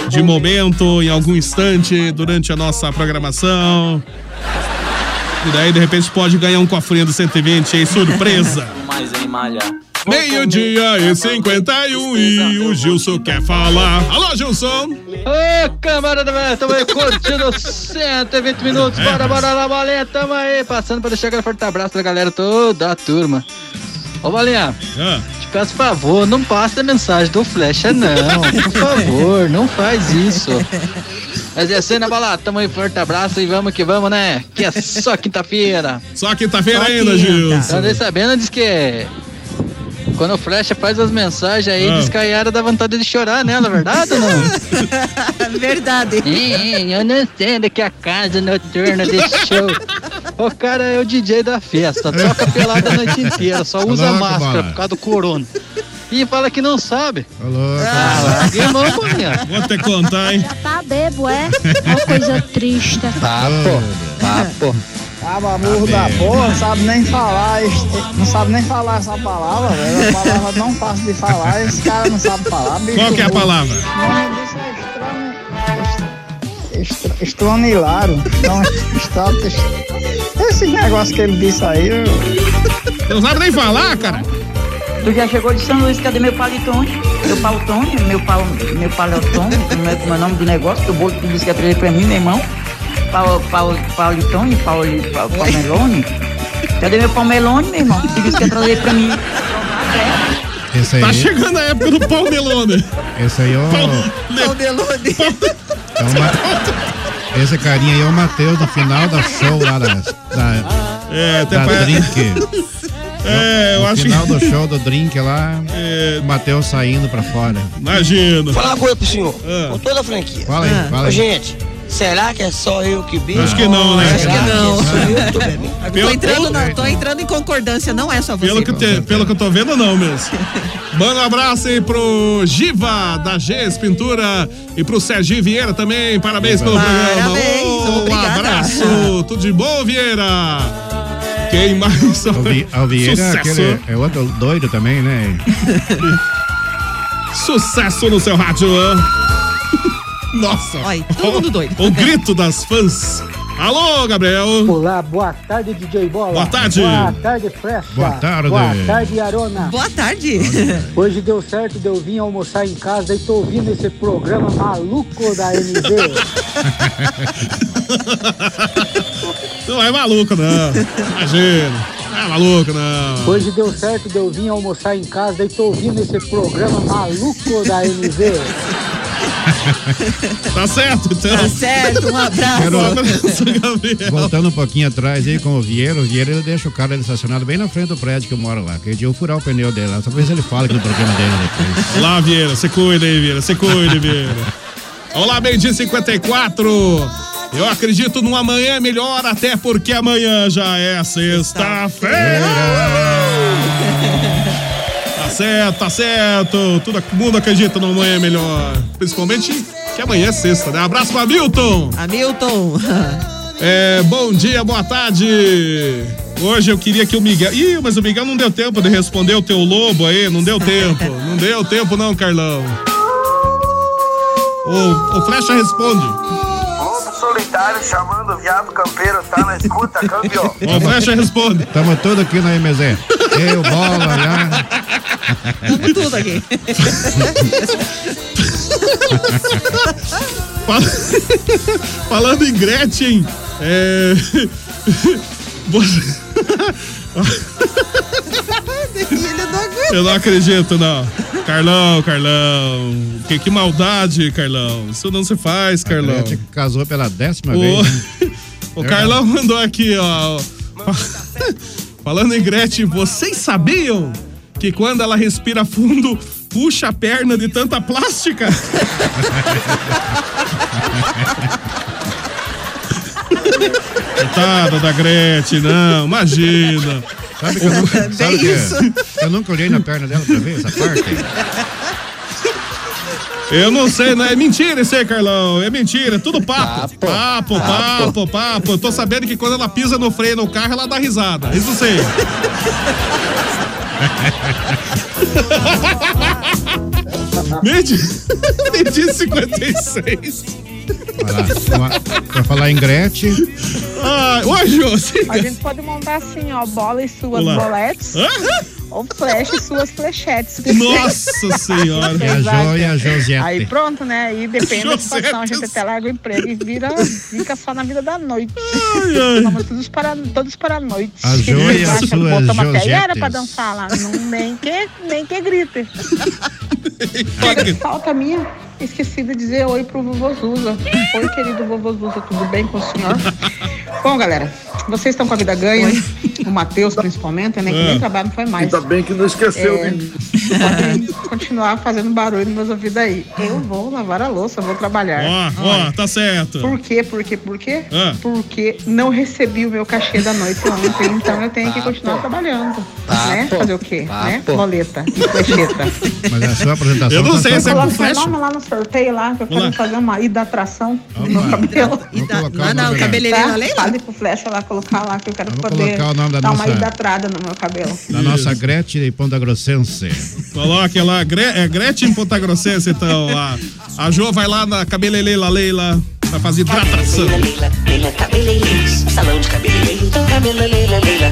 de momento, em algum instante, durante a nossa programação. E daí, de repente, pode ganhar um cofrinho do 120 aí, surpresa. Mas em malha. Meio-dia e 51 e o Gilson quer falar. Alô, Gilson! Ô, camarada, tamo aí curtindo 120 minutos. É, Bora, mas- bora lá, bolinha, tamo aí. Passando pra deixar aquele forte abraço da galera toda a turma. Ô, bolinha, Ah. te peço favor, não passe a mensagem do Flecha, não. Por favor, não faz isso. Mas é cena, bola, tamo aí, forte abraço e vamos que vamos, né? Que é só quinta-feira. Só quinta-feira ainda, quinta. Gilson. Andei sabendo, diz que quando o Flecha faz as mensagens aí, Ah. diz que a Yara dá vontade de chorar nela, verdade ou não? Verdade. eu não sei do que a casa noturna deixou. O cara é o DJ da festa, toca pelada a noite inteira, só usa louco, máscara por causa do corona. E fala que não sabe. Ô, louco. Ah, larguei mão. Vou te contar, hein? Tá bebo, é? Uma coisa triste. Papo, papo. Tava burro da porra, não sabe nem falar, não sabe nem falar essa palavra, velho. É uma palavra não fácil de falar, esse cara não sabe falar, bicho. Qual que é a palavra? O nome disso é estra- estra- Estronilário. Então, Esse negócio que ele disse aí, eu... Não sabe nem falar, cara. Tu já chegou de São Luís, cadê meu palitone? Meu palotone, meu, pal, meu palotone, como é como é o nome do negócio, que o bolo tu disse que ia trazer pra mim, meu irmão. Pal, pal, palitone, pal, pal, palmelone. Cadê meu palmelone, meu irmão? Tu disse que ia trazer pra mim. Esse aí, Tá chegando a época do pau melone. esse aí é o. Pau melone. é o Ma- Esse carinha aí é o Matheus do final da show lá da. da É, até da Drink. É, eu no acho final que- do show do Drink lá, É. o Matheus saindo pra fora. Imagina. Vou falar uma coisa pro senhor, Ah. com toda a franquia. Fala aí, Ô, fala aí. Gente, será que é só eu que bebo? Acho que não, né? Acho que não. é eu que tô entrando, tô entrando em concordância, não é só você. Pelo que, te- pelo que eu tô vendo, não mesmo. Manda um abraço aí pro Giva, da GES Pintura, e pro Serginho Vieira também. Parabéns pelo Parabéns, programa. um obrigada. abraço. Tudo de bom, Vieira? Quem mais? O, Vi, o Vieira, Sucesso. aquele, é outro doido também, né? Sucesso no seu rádio. Nossa. Olha, todo mundo doido. O grito das fãs. Alô, Gabriel. Olá, boa tarde, DJ Bola. Boa tarde. Boa tarde, Flecha. Boa tarde. Boa tarde, Arona. Boa tarde. Hoje deu certo de eu vir almoçar em casa e tô ouvindo esse programa maluco da MV. Não é maluco, não. Imagina. Não é maluco, não. Hoje deu certo de eu vir almoçar em casa e tô ouvindo esse programa maluco da MV. Tá certo, então. Tá certo, um abraço. Quero- Um abraço, Gabriel. Voltando um pouquinho atrás aí com o Vieira, o Vieira ele deixa o cara ele estacionado bem na frente do prédio que eu moro lá. Que dia eu furar o pneu dele lá, só pra ver se ele fala aqui no programa dele depois. Olá, Vieira. Você cuida aí, Vieira. Você cuida, Vieira. Olá, bem dia 54. Eu acredito num amanhã melhor, até porque amanhã já é sexta-feira. Tá certo, tá certo. Todo mundo acredita no amanhã melhor. Principalmente que amanhã é sexta, né? Abraço pra Milton. Hamilton. É, bom dia, boa tarde. Hoje eu queria que o Miguel. Ih, mas o Miguel não deu tempo de responder o teu lobo aí, não deu tempo. Não deu tempo, não, Carlão. O, o Flecha responde. Lobo solitário chamando o viado campeiro, tá na escuta, campeão. O Flecha responde. Tamo todos aqui na MZ. Eu, bola, já. Tamo tudo aqui. Fala- Falando em Gretchen, é. Eu não acredito, não. Carlão, Carlão. Que, que maldade, Carlão. Isso não se faz, Carlão. Gretchen casou pela décima O, vez. né? o Carlão mandou aqui, ó. Falando em Gretchen, vocês sabiam que quando ela respira fundo, puxa a perna de tanta plástica? Coitada da Gretchen, não, imagina. Sabe que eu nunca, sabe que eu nunca olhei na perna dela pra ver essa parte? Eu não sei, não é mentira isso aí, Carlão. É mentira, é tudo papo. Papo, papo, papo. Eu tô sabendo que quando ela pisa no freio no carro, ela dá risada. Isso sei. Meio 56. Vai uma- pra falar em Gretchen, Ah, oi. A gente pode montar assim, ó, bola e suas Olá. boletes. Ou flecha e suas flechetes. Nossa senhora. A Jo e a Josete. Aí pronto, né? Aí depende da situação, a gente até larga o emprego e vira, fica só na vida da noite. ai. Vamos todos para, todos para a noite. A Jo e as Acha que suas Botamos até Josetes. era pra dançar lá. Não, nem, que, nem que grite. Falta minha. Esqueci de dizer oi pro vovô Zuza. Oi, querido vovô Zuza, tudo bem com o senhor? Bom, galera, vocês estão com a vida ganha. O Matheus, principalmente, né? Que nem É. trabalho não foi mais. Ainda bem que não esqueceu É, de mim. Podem continuar fazendo barulho nos meus ouvidos aí. Eu vou lavar a louça, vou trabalhar. Ó, ó, tá certo. Por quê? Por quê? Por quê? Ah. Porque não recebi o meu cachê da noite ontem, então eu tenho que continuar trabalhando. né? Fazer o quê? Né? Boleta e flecheta. Mas a sua apresentação. Eu não tá sei se é com flecha. nome lá no sorteio lá, que eu Vamos quero lá. fazer uma hidratação no meu cabelo. Lá não, nome da- cabeleireira Tá? Leila? Fale pro flecha lá, colocar lá, que eu quero Vamos poder colocar o nome da uma nossa- hidratada no meu cabelo. Da nossa Gretchen Ponta Grossense. Coloque lá, Gre é Gretchen Ponta Grossense, então. A, a Jo vai lá na cabeleireira Leila pra fazer hidratação. Leila, Leila salão de cabeleireiro, cabelo Leila, Leila,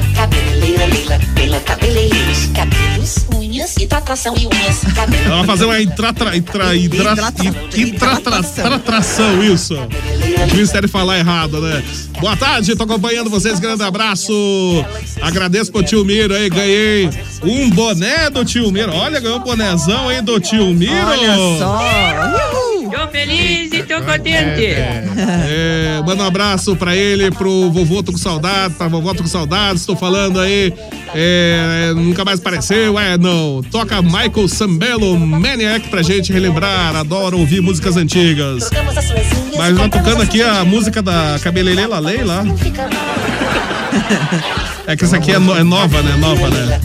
Leila, cabelos, unhas, hidratação e unhas. Ela vai fazer uma intratra, intra, hidra, intratra- hidratação, isso. O Ministério falar errado, né? Boa tarde, tô acompanhando vocês, grande abraço. Agradeço pro tio Miro aí, ganhei um boné do tio Miro. Olha, ganhou um bonézão aí do tio Miro. Olha só. Tô feliz e tô contente. É, manda um abraço pra ele, pro vovô Tô com saudade, pra vovó Tô com saudades, tô falando aí, é, nunca mais apareceu, é, não. Toca Michael Sambello, Maniac pra gente relembrar, adoro ouvir músicas antigas. Mas já tocando aqui a música da Cabeleireira Leila. É que essa aqui é, no- é nova, né? Nova, né?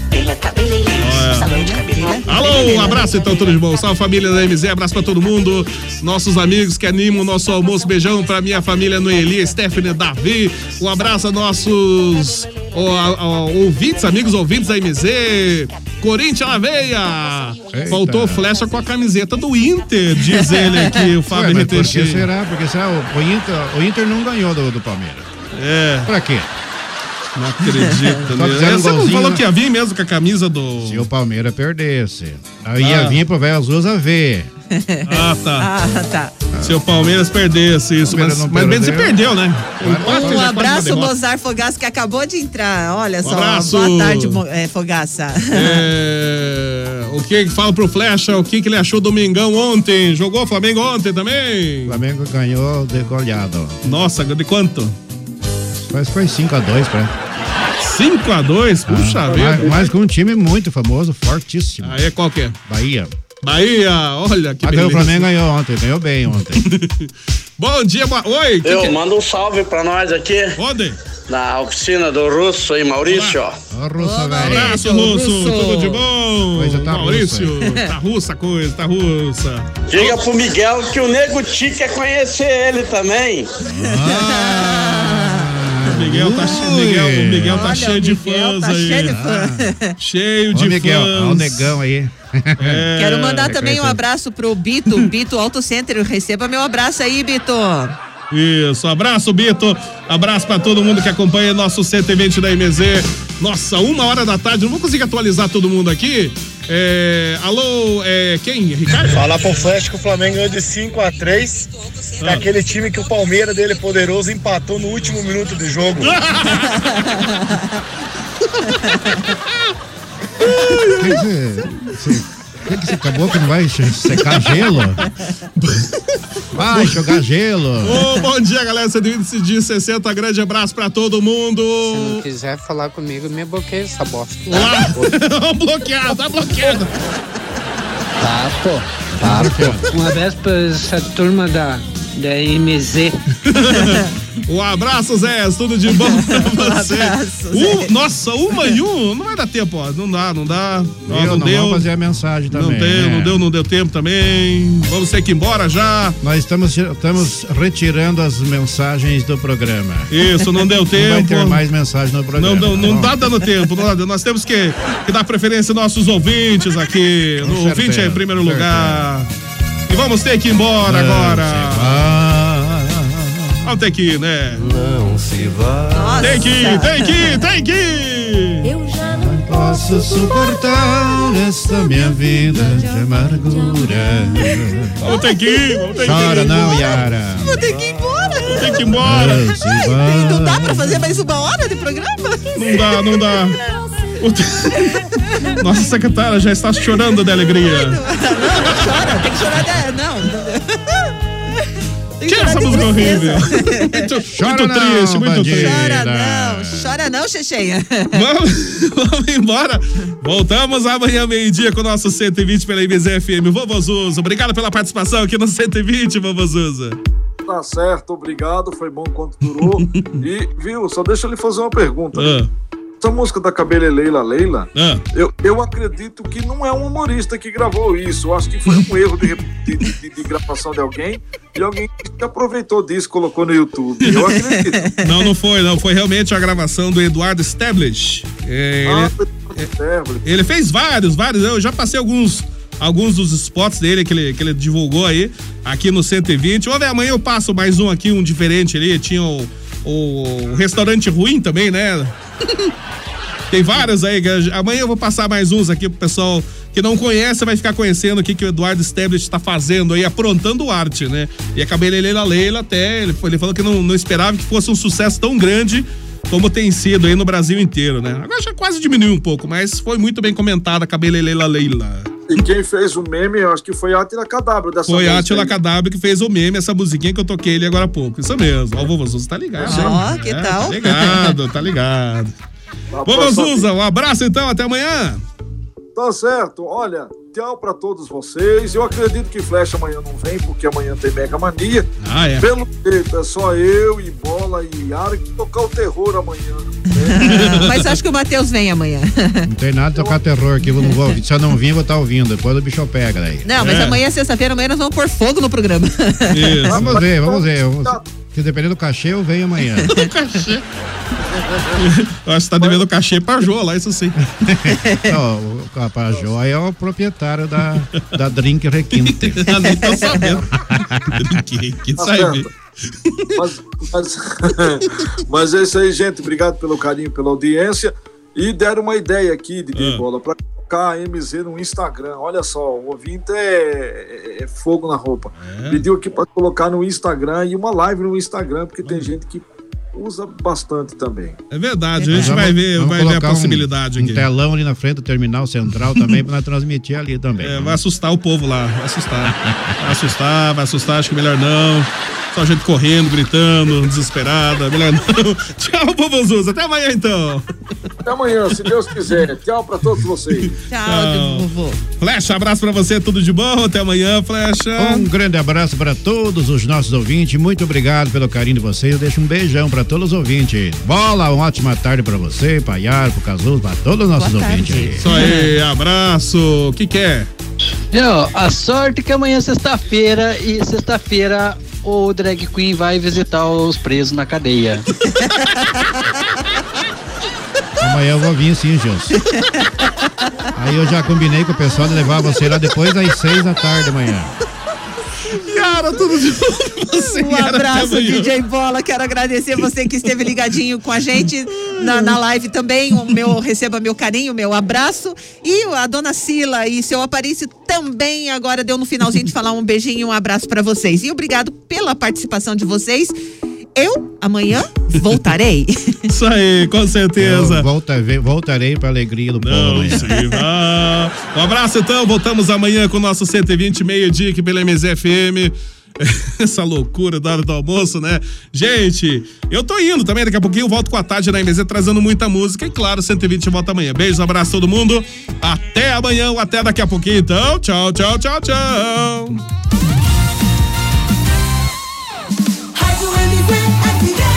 Alô, um abraço então, tudo de bom. Salve família da MZ, abraço pra todo mundo. Nossos amigos que animam o nosso almoço. Beijão pra minha família Noeli, Stephanie, Davi. Um abraço a nossos ó, ouvintes, amigos ouvintes da MZ. Corinthians na veia. Faltou flecha com a camiseta do Inter, diz ele aqui, o Fábio Ué, por que será? Porque será? O, o Inter, o Inter não ganhou do, do Palmeiras. É. Pra quê? Não acredito, Só né? um Você não falou né? que ia vir mesmo com a camisa do. Se o Palmeiras perdesse. Aí ia Ah. vir pro velho Azusa ver. Ah, tá. Ah, tá. Se o Palmeiras perdesse isso, Palmeiras mas, não mas bem se perdeu. perdeu, né? O empate já Um quase uma abraço, derrota. Mozart Fogaça, que acabou de entrar. Olha só. abraço. Boa tarde, Mo- é, Fogaça. É, o que fala pro Flecha, o que, que ele achou do Mengão ontem? Jogou o Flamengo ontem também? O Flamengo ganhou de goleado. Nossa, de quanto? Mas foi 5x2 pra 5x2? Puxa Ah, vida. mas, mas com um time muito famoso, fortíssimo. Aí é qual que é? Bahia. Bahia, olha que Até beleza. o Flamengo ganhou ontem, ganhou bem ontem. Bom dia, boa... Oi. que Eu que- manda um salve pra nós aqui. Onde? Na oficina do Russo aí, Maurício. ó. Ô, Russo, velho. Abraço, Russo. Tudo de bom? Coisa tá Maurício, russa. tá russa a coisa, tá russa. Diga pro Miguel que o Nego Ti quer conhecer ele também. O Miguel tá, che- Miguel, o Miguel tá Olha, cheio de Miguel fãs tá aí. cheio de fã. Cheio Ô, de Miguel, fãs. ó o negão aí. É, Quero mandar também um conhece- abraço pro Bito, Bito Auto Center. Receba meu abraço aí, Bito. Isso, abraço, Bito. Abraço pra todo mundo que acompanha nosso 120 da MZ. Nossa, uma hora da tarde, não vou conseguir atualizar todo mundo aqui. É, alô, é, quem? Ricardo? Falar pro Flash que o Flamengo ganhou de 5 a 3 Ah. daquele time que o Palmeiras dele poderoso empatou no último minuto do jogo. O que que você- você- o que você acabou que não vai secar gelo? Vai jogar gelo. Ô, bom dia, galera. 120 de 60. Grande abraço pra todo mundo. Se não quiser falar comigo, me bloqueia essa bosta. Lá. bloqueado, tá bloqueado. Tá, pô. Tá, pô. Um abraço pra essa turma da, da MZ. Um abraço, Zé. Tudo de bom pra você. Um- nossa, uma e um. Não vai dar tempo, ó. Não dá, não dá. Ó, Eu não não deu. fazer a mensagem também. Não deu, né? não deu, não deu tempo também. Vamos ter que ir embora já. Nós estamos, estamos retirando as mensagens do programa. Isso, não deu tempo. Não vai ter mais mensagem no programa. Não, não, não Bom, tá dando tempo. não dá- nós temos que, que dar preferência aos nossos ouvintes aqui. Com No ouvinte é em certeza, primeiro lugar. E vamos ter que ir embora Não agora. Vamos ter que ir, né? Não se vá. Tem que ir, tem que ir, tem que ir. Posso suportar esta minha vida de amargura. Vamos ter que ir, vamos ter que ir. Chora não, Yara. Vou ter que ir embora. Tem que ir embora. Não se Ai, vá. não dá pra fazer mais uma hora de programa? Não dá, não dá. Nossa secretária já está chorando de alegria. Não, não chora, tem que chorar. De... Não. Tira essa música horrível. Muito, Chora muito não, triste, muito bandida. triste. Chora não, chora não, Checheinha. Vamos, vamos embora. Voltamos amanhã, meio-dia, com o nosso 120 pela MZFM. Vovozuza, obrigado pela participação aqui no 120, Vovozuza. Tá certo, obrigado. Foi bom enquanto durou. E, viu, só deixa eu lhe fazer uma pergunta. Ah. Essa música da Cabele Leila Leila, Ah. eu, eu acredito que não é um humorista que gravou isso. Eu acho que foi um erro de, de, de- de gravação de alguém e alguém que aproveitou disso e colocou no YouTube. Eu acredito. Não, não foi, não. Foi realmente a gravação do Eduardo Stablish. É, Ah, ele, ele fez vários, vários. Eu já passei alguns, alguns dos spots dele que ele, que ele divulgou aí, aqui no 120. Vamos ver, amanhã eu passo mais um aqui, um diferente ali. Tinha o, o restaurante ruim também, né? Tem vários aí. Amanhã eu vou passar mais uns aqui pro pessoal que não conhece, vai ficar conhecendo o que, que o Eduardo Stablish está fazendo aí, aprontando arte, né? E a Cabeleleila Leila até, ele, ele falou que não, não esperava que fosse um sucesso tão grande como tem sido aí no Brasil inteiro, né? Agora já quase diminuiu um pouco, mas foi muito bem comentada a Cabeleleila Leila. E quem fez o meme, eu acho que foi a Atila Cadabra dessa Foi Atila. Cadabra que fez o meme, essa musiquinha que eu toquei ali agora há pouco. Isso mesmo. Ó, o Vovô Zuza tá ligado. Ó, hein? que É, tal? Tá ligado, tá ligado. Tá Vovô passando. Zuza, um abraço então, até amanhã. Tá certo. Olha, tchau pra todos vocês. Eu acredito que Flecha amanhã não vem, porque amanhã tem Mega Mania. Ah, é. Pelo jeito, é só eu e Bola e Yara que tocar o terror amanhã. Mas acho que o Matheus vem amanhã. Não tem nada de tocar terror aqui, eu não vou ouvir. Se eu não vir, eu vou estar ouvindo. Depois o bicho pega daí. Não, mas amanhã, sexta-feira, amanhã nós vamos pôr fogo no programa. Vamos ver, vamos ver. Vamos- Se depender do cachê, eu venho amanhã. cachê. Eu acho que tá devendo cachê pra Jô lá, isso sim. Não, o Capajó aí é o proprietário da, da Drink Requinte. Eu nem tô sabendo. que, que Tá sai. Mas, mas, mas é isso aí, gente. Obrigado pelo carinho, pela audiência. E deram uma ideia aqui, DJ Ah. Bola, pra colocar a MZ no Instagram. Olha só, o ouvinte é, é- é fogo na roupa. É? Pediu aqui pra colocar no Instagram e uma live no Instagram, porque tem gente que usa bastante também. É verdade, a gente Vamos- vai ver, vamos vai ver a um- possibilidade um, aqui. telão ali na frente do terminal central também pra nós transmitir ali também. É, vai assustar o povo lá, vai assustar. Vai assustar, vai assustar, acho que melhor não. Só gente correndo, gritando, desesperada, melhor não. Tchau, povo Zuza, até amanhã então. Até amanhã, se Deus quiser. Tchau pra todos vocês. Tchau, vovô. Flecha, abraço pra você, tudo de bom, até amanhã, Flecha. Um grande abraço para todos os nossos ouvintes. Muito obrigado pelo carinho de vocês. Eu deixo um beijão para todos os ouvintes. Bola, uma ótima tarde para você, para Yara, para Casulo, para todos os nossos ouvintes aí. Isso aí, abraço. O que que é? Não, a sorte que amanhã é sexta-feira e sexta-feira o drag queen vai visitar os presos na cadeia. Amanhã eu vou vir sim, Gilson. Aí eu já combinei com o pessoal de levar você lá depois das seis da tarde amanhã. Cara, tudo de bom. Um abraço. DJ Bola. Quero agradecer você que esteve ligadinho com a gente na, na live também. O meu, receba meu carinho, meu abraço. E a dona Sila e seu Aparício também agora deu no finalzinho de falar um beijinho e um abraço pra vocês. E obrigado pela participação de vocês. Eu, amanhã, voltarei. Isso aí, com certeza. Eu volta, voltarei para alegria do povo Não, sim, ah. Um abraço então, voltamos amanhã com o nosso 120 meio-dia aqui pela MZFM. Essa loucura da hora do almoço, né? Gente, eu tô indo também, daqui a pouquinho eu volto com a tarde na MZ trazendo muita música. E claro, 120 volta amanhã. Beijos, abraço a todo mundo. Até amanhã ou até daqui a pouquinho, então. Tchau, tchau, tchau, tchau. Yeah.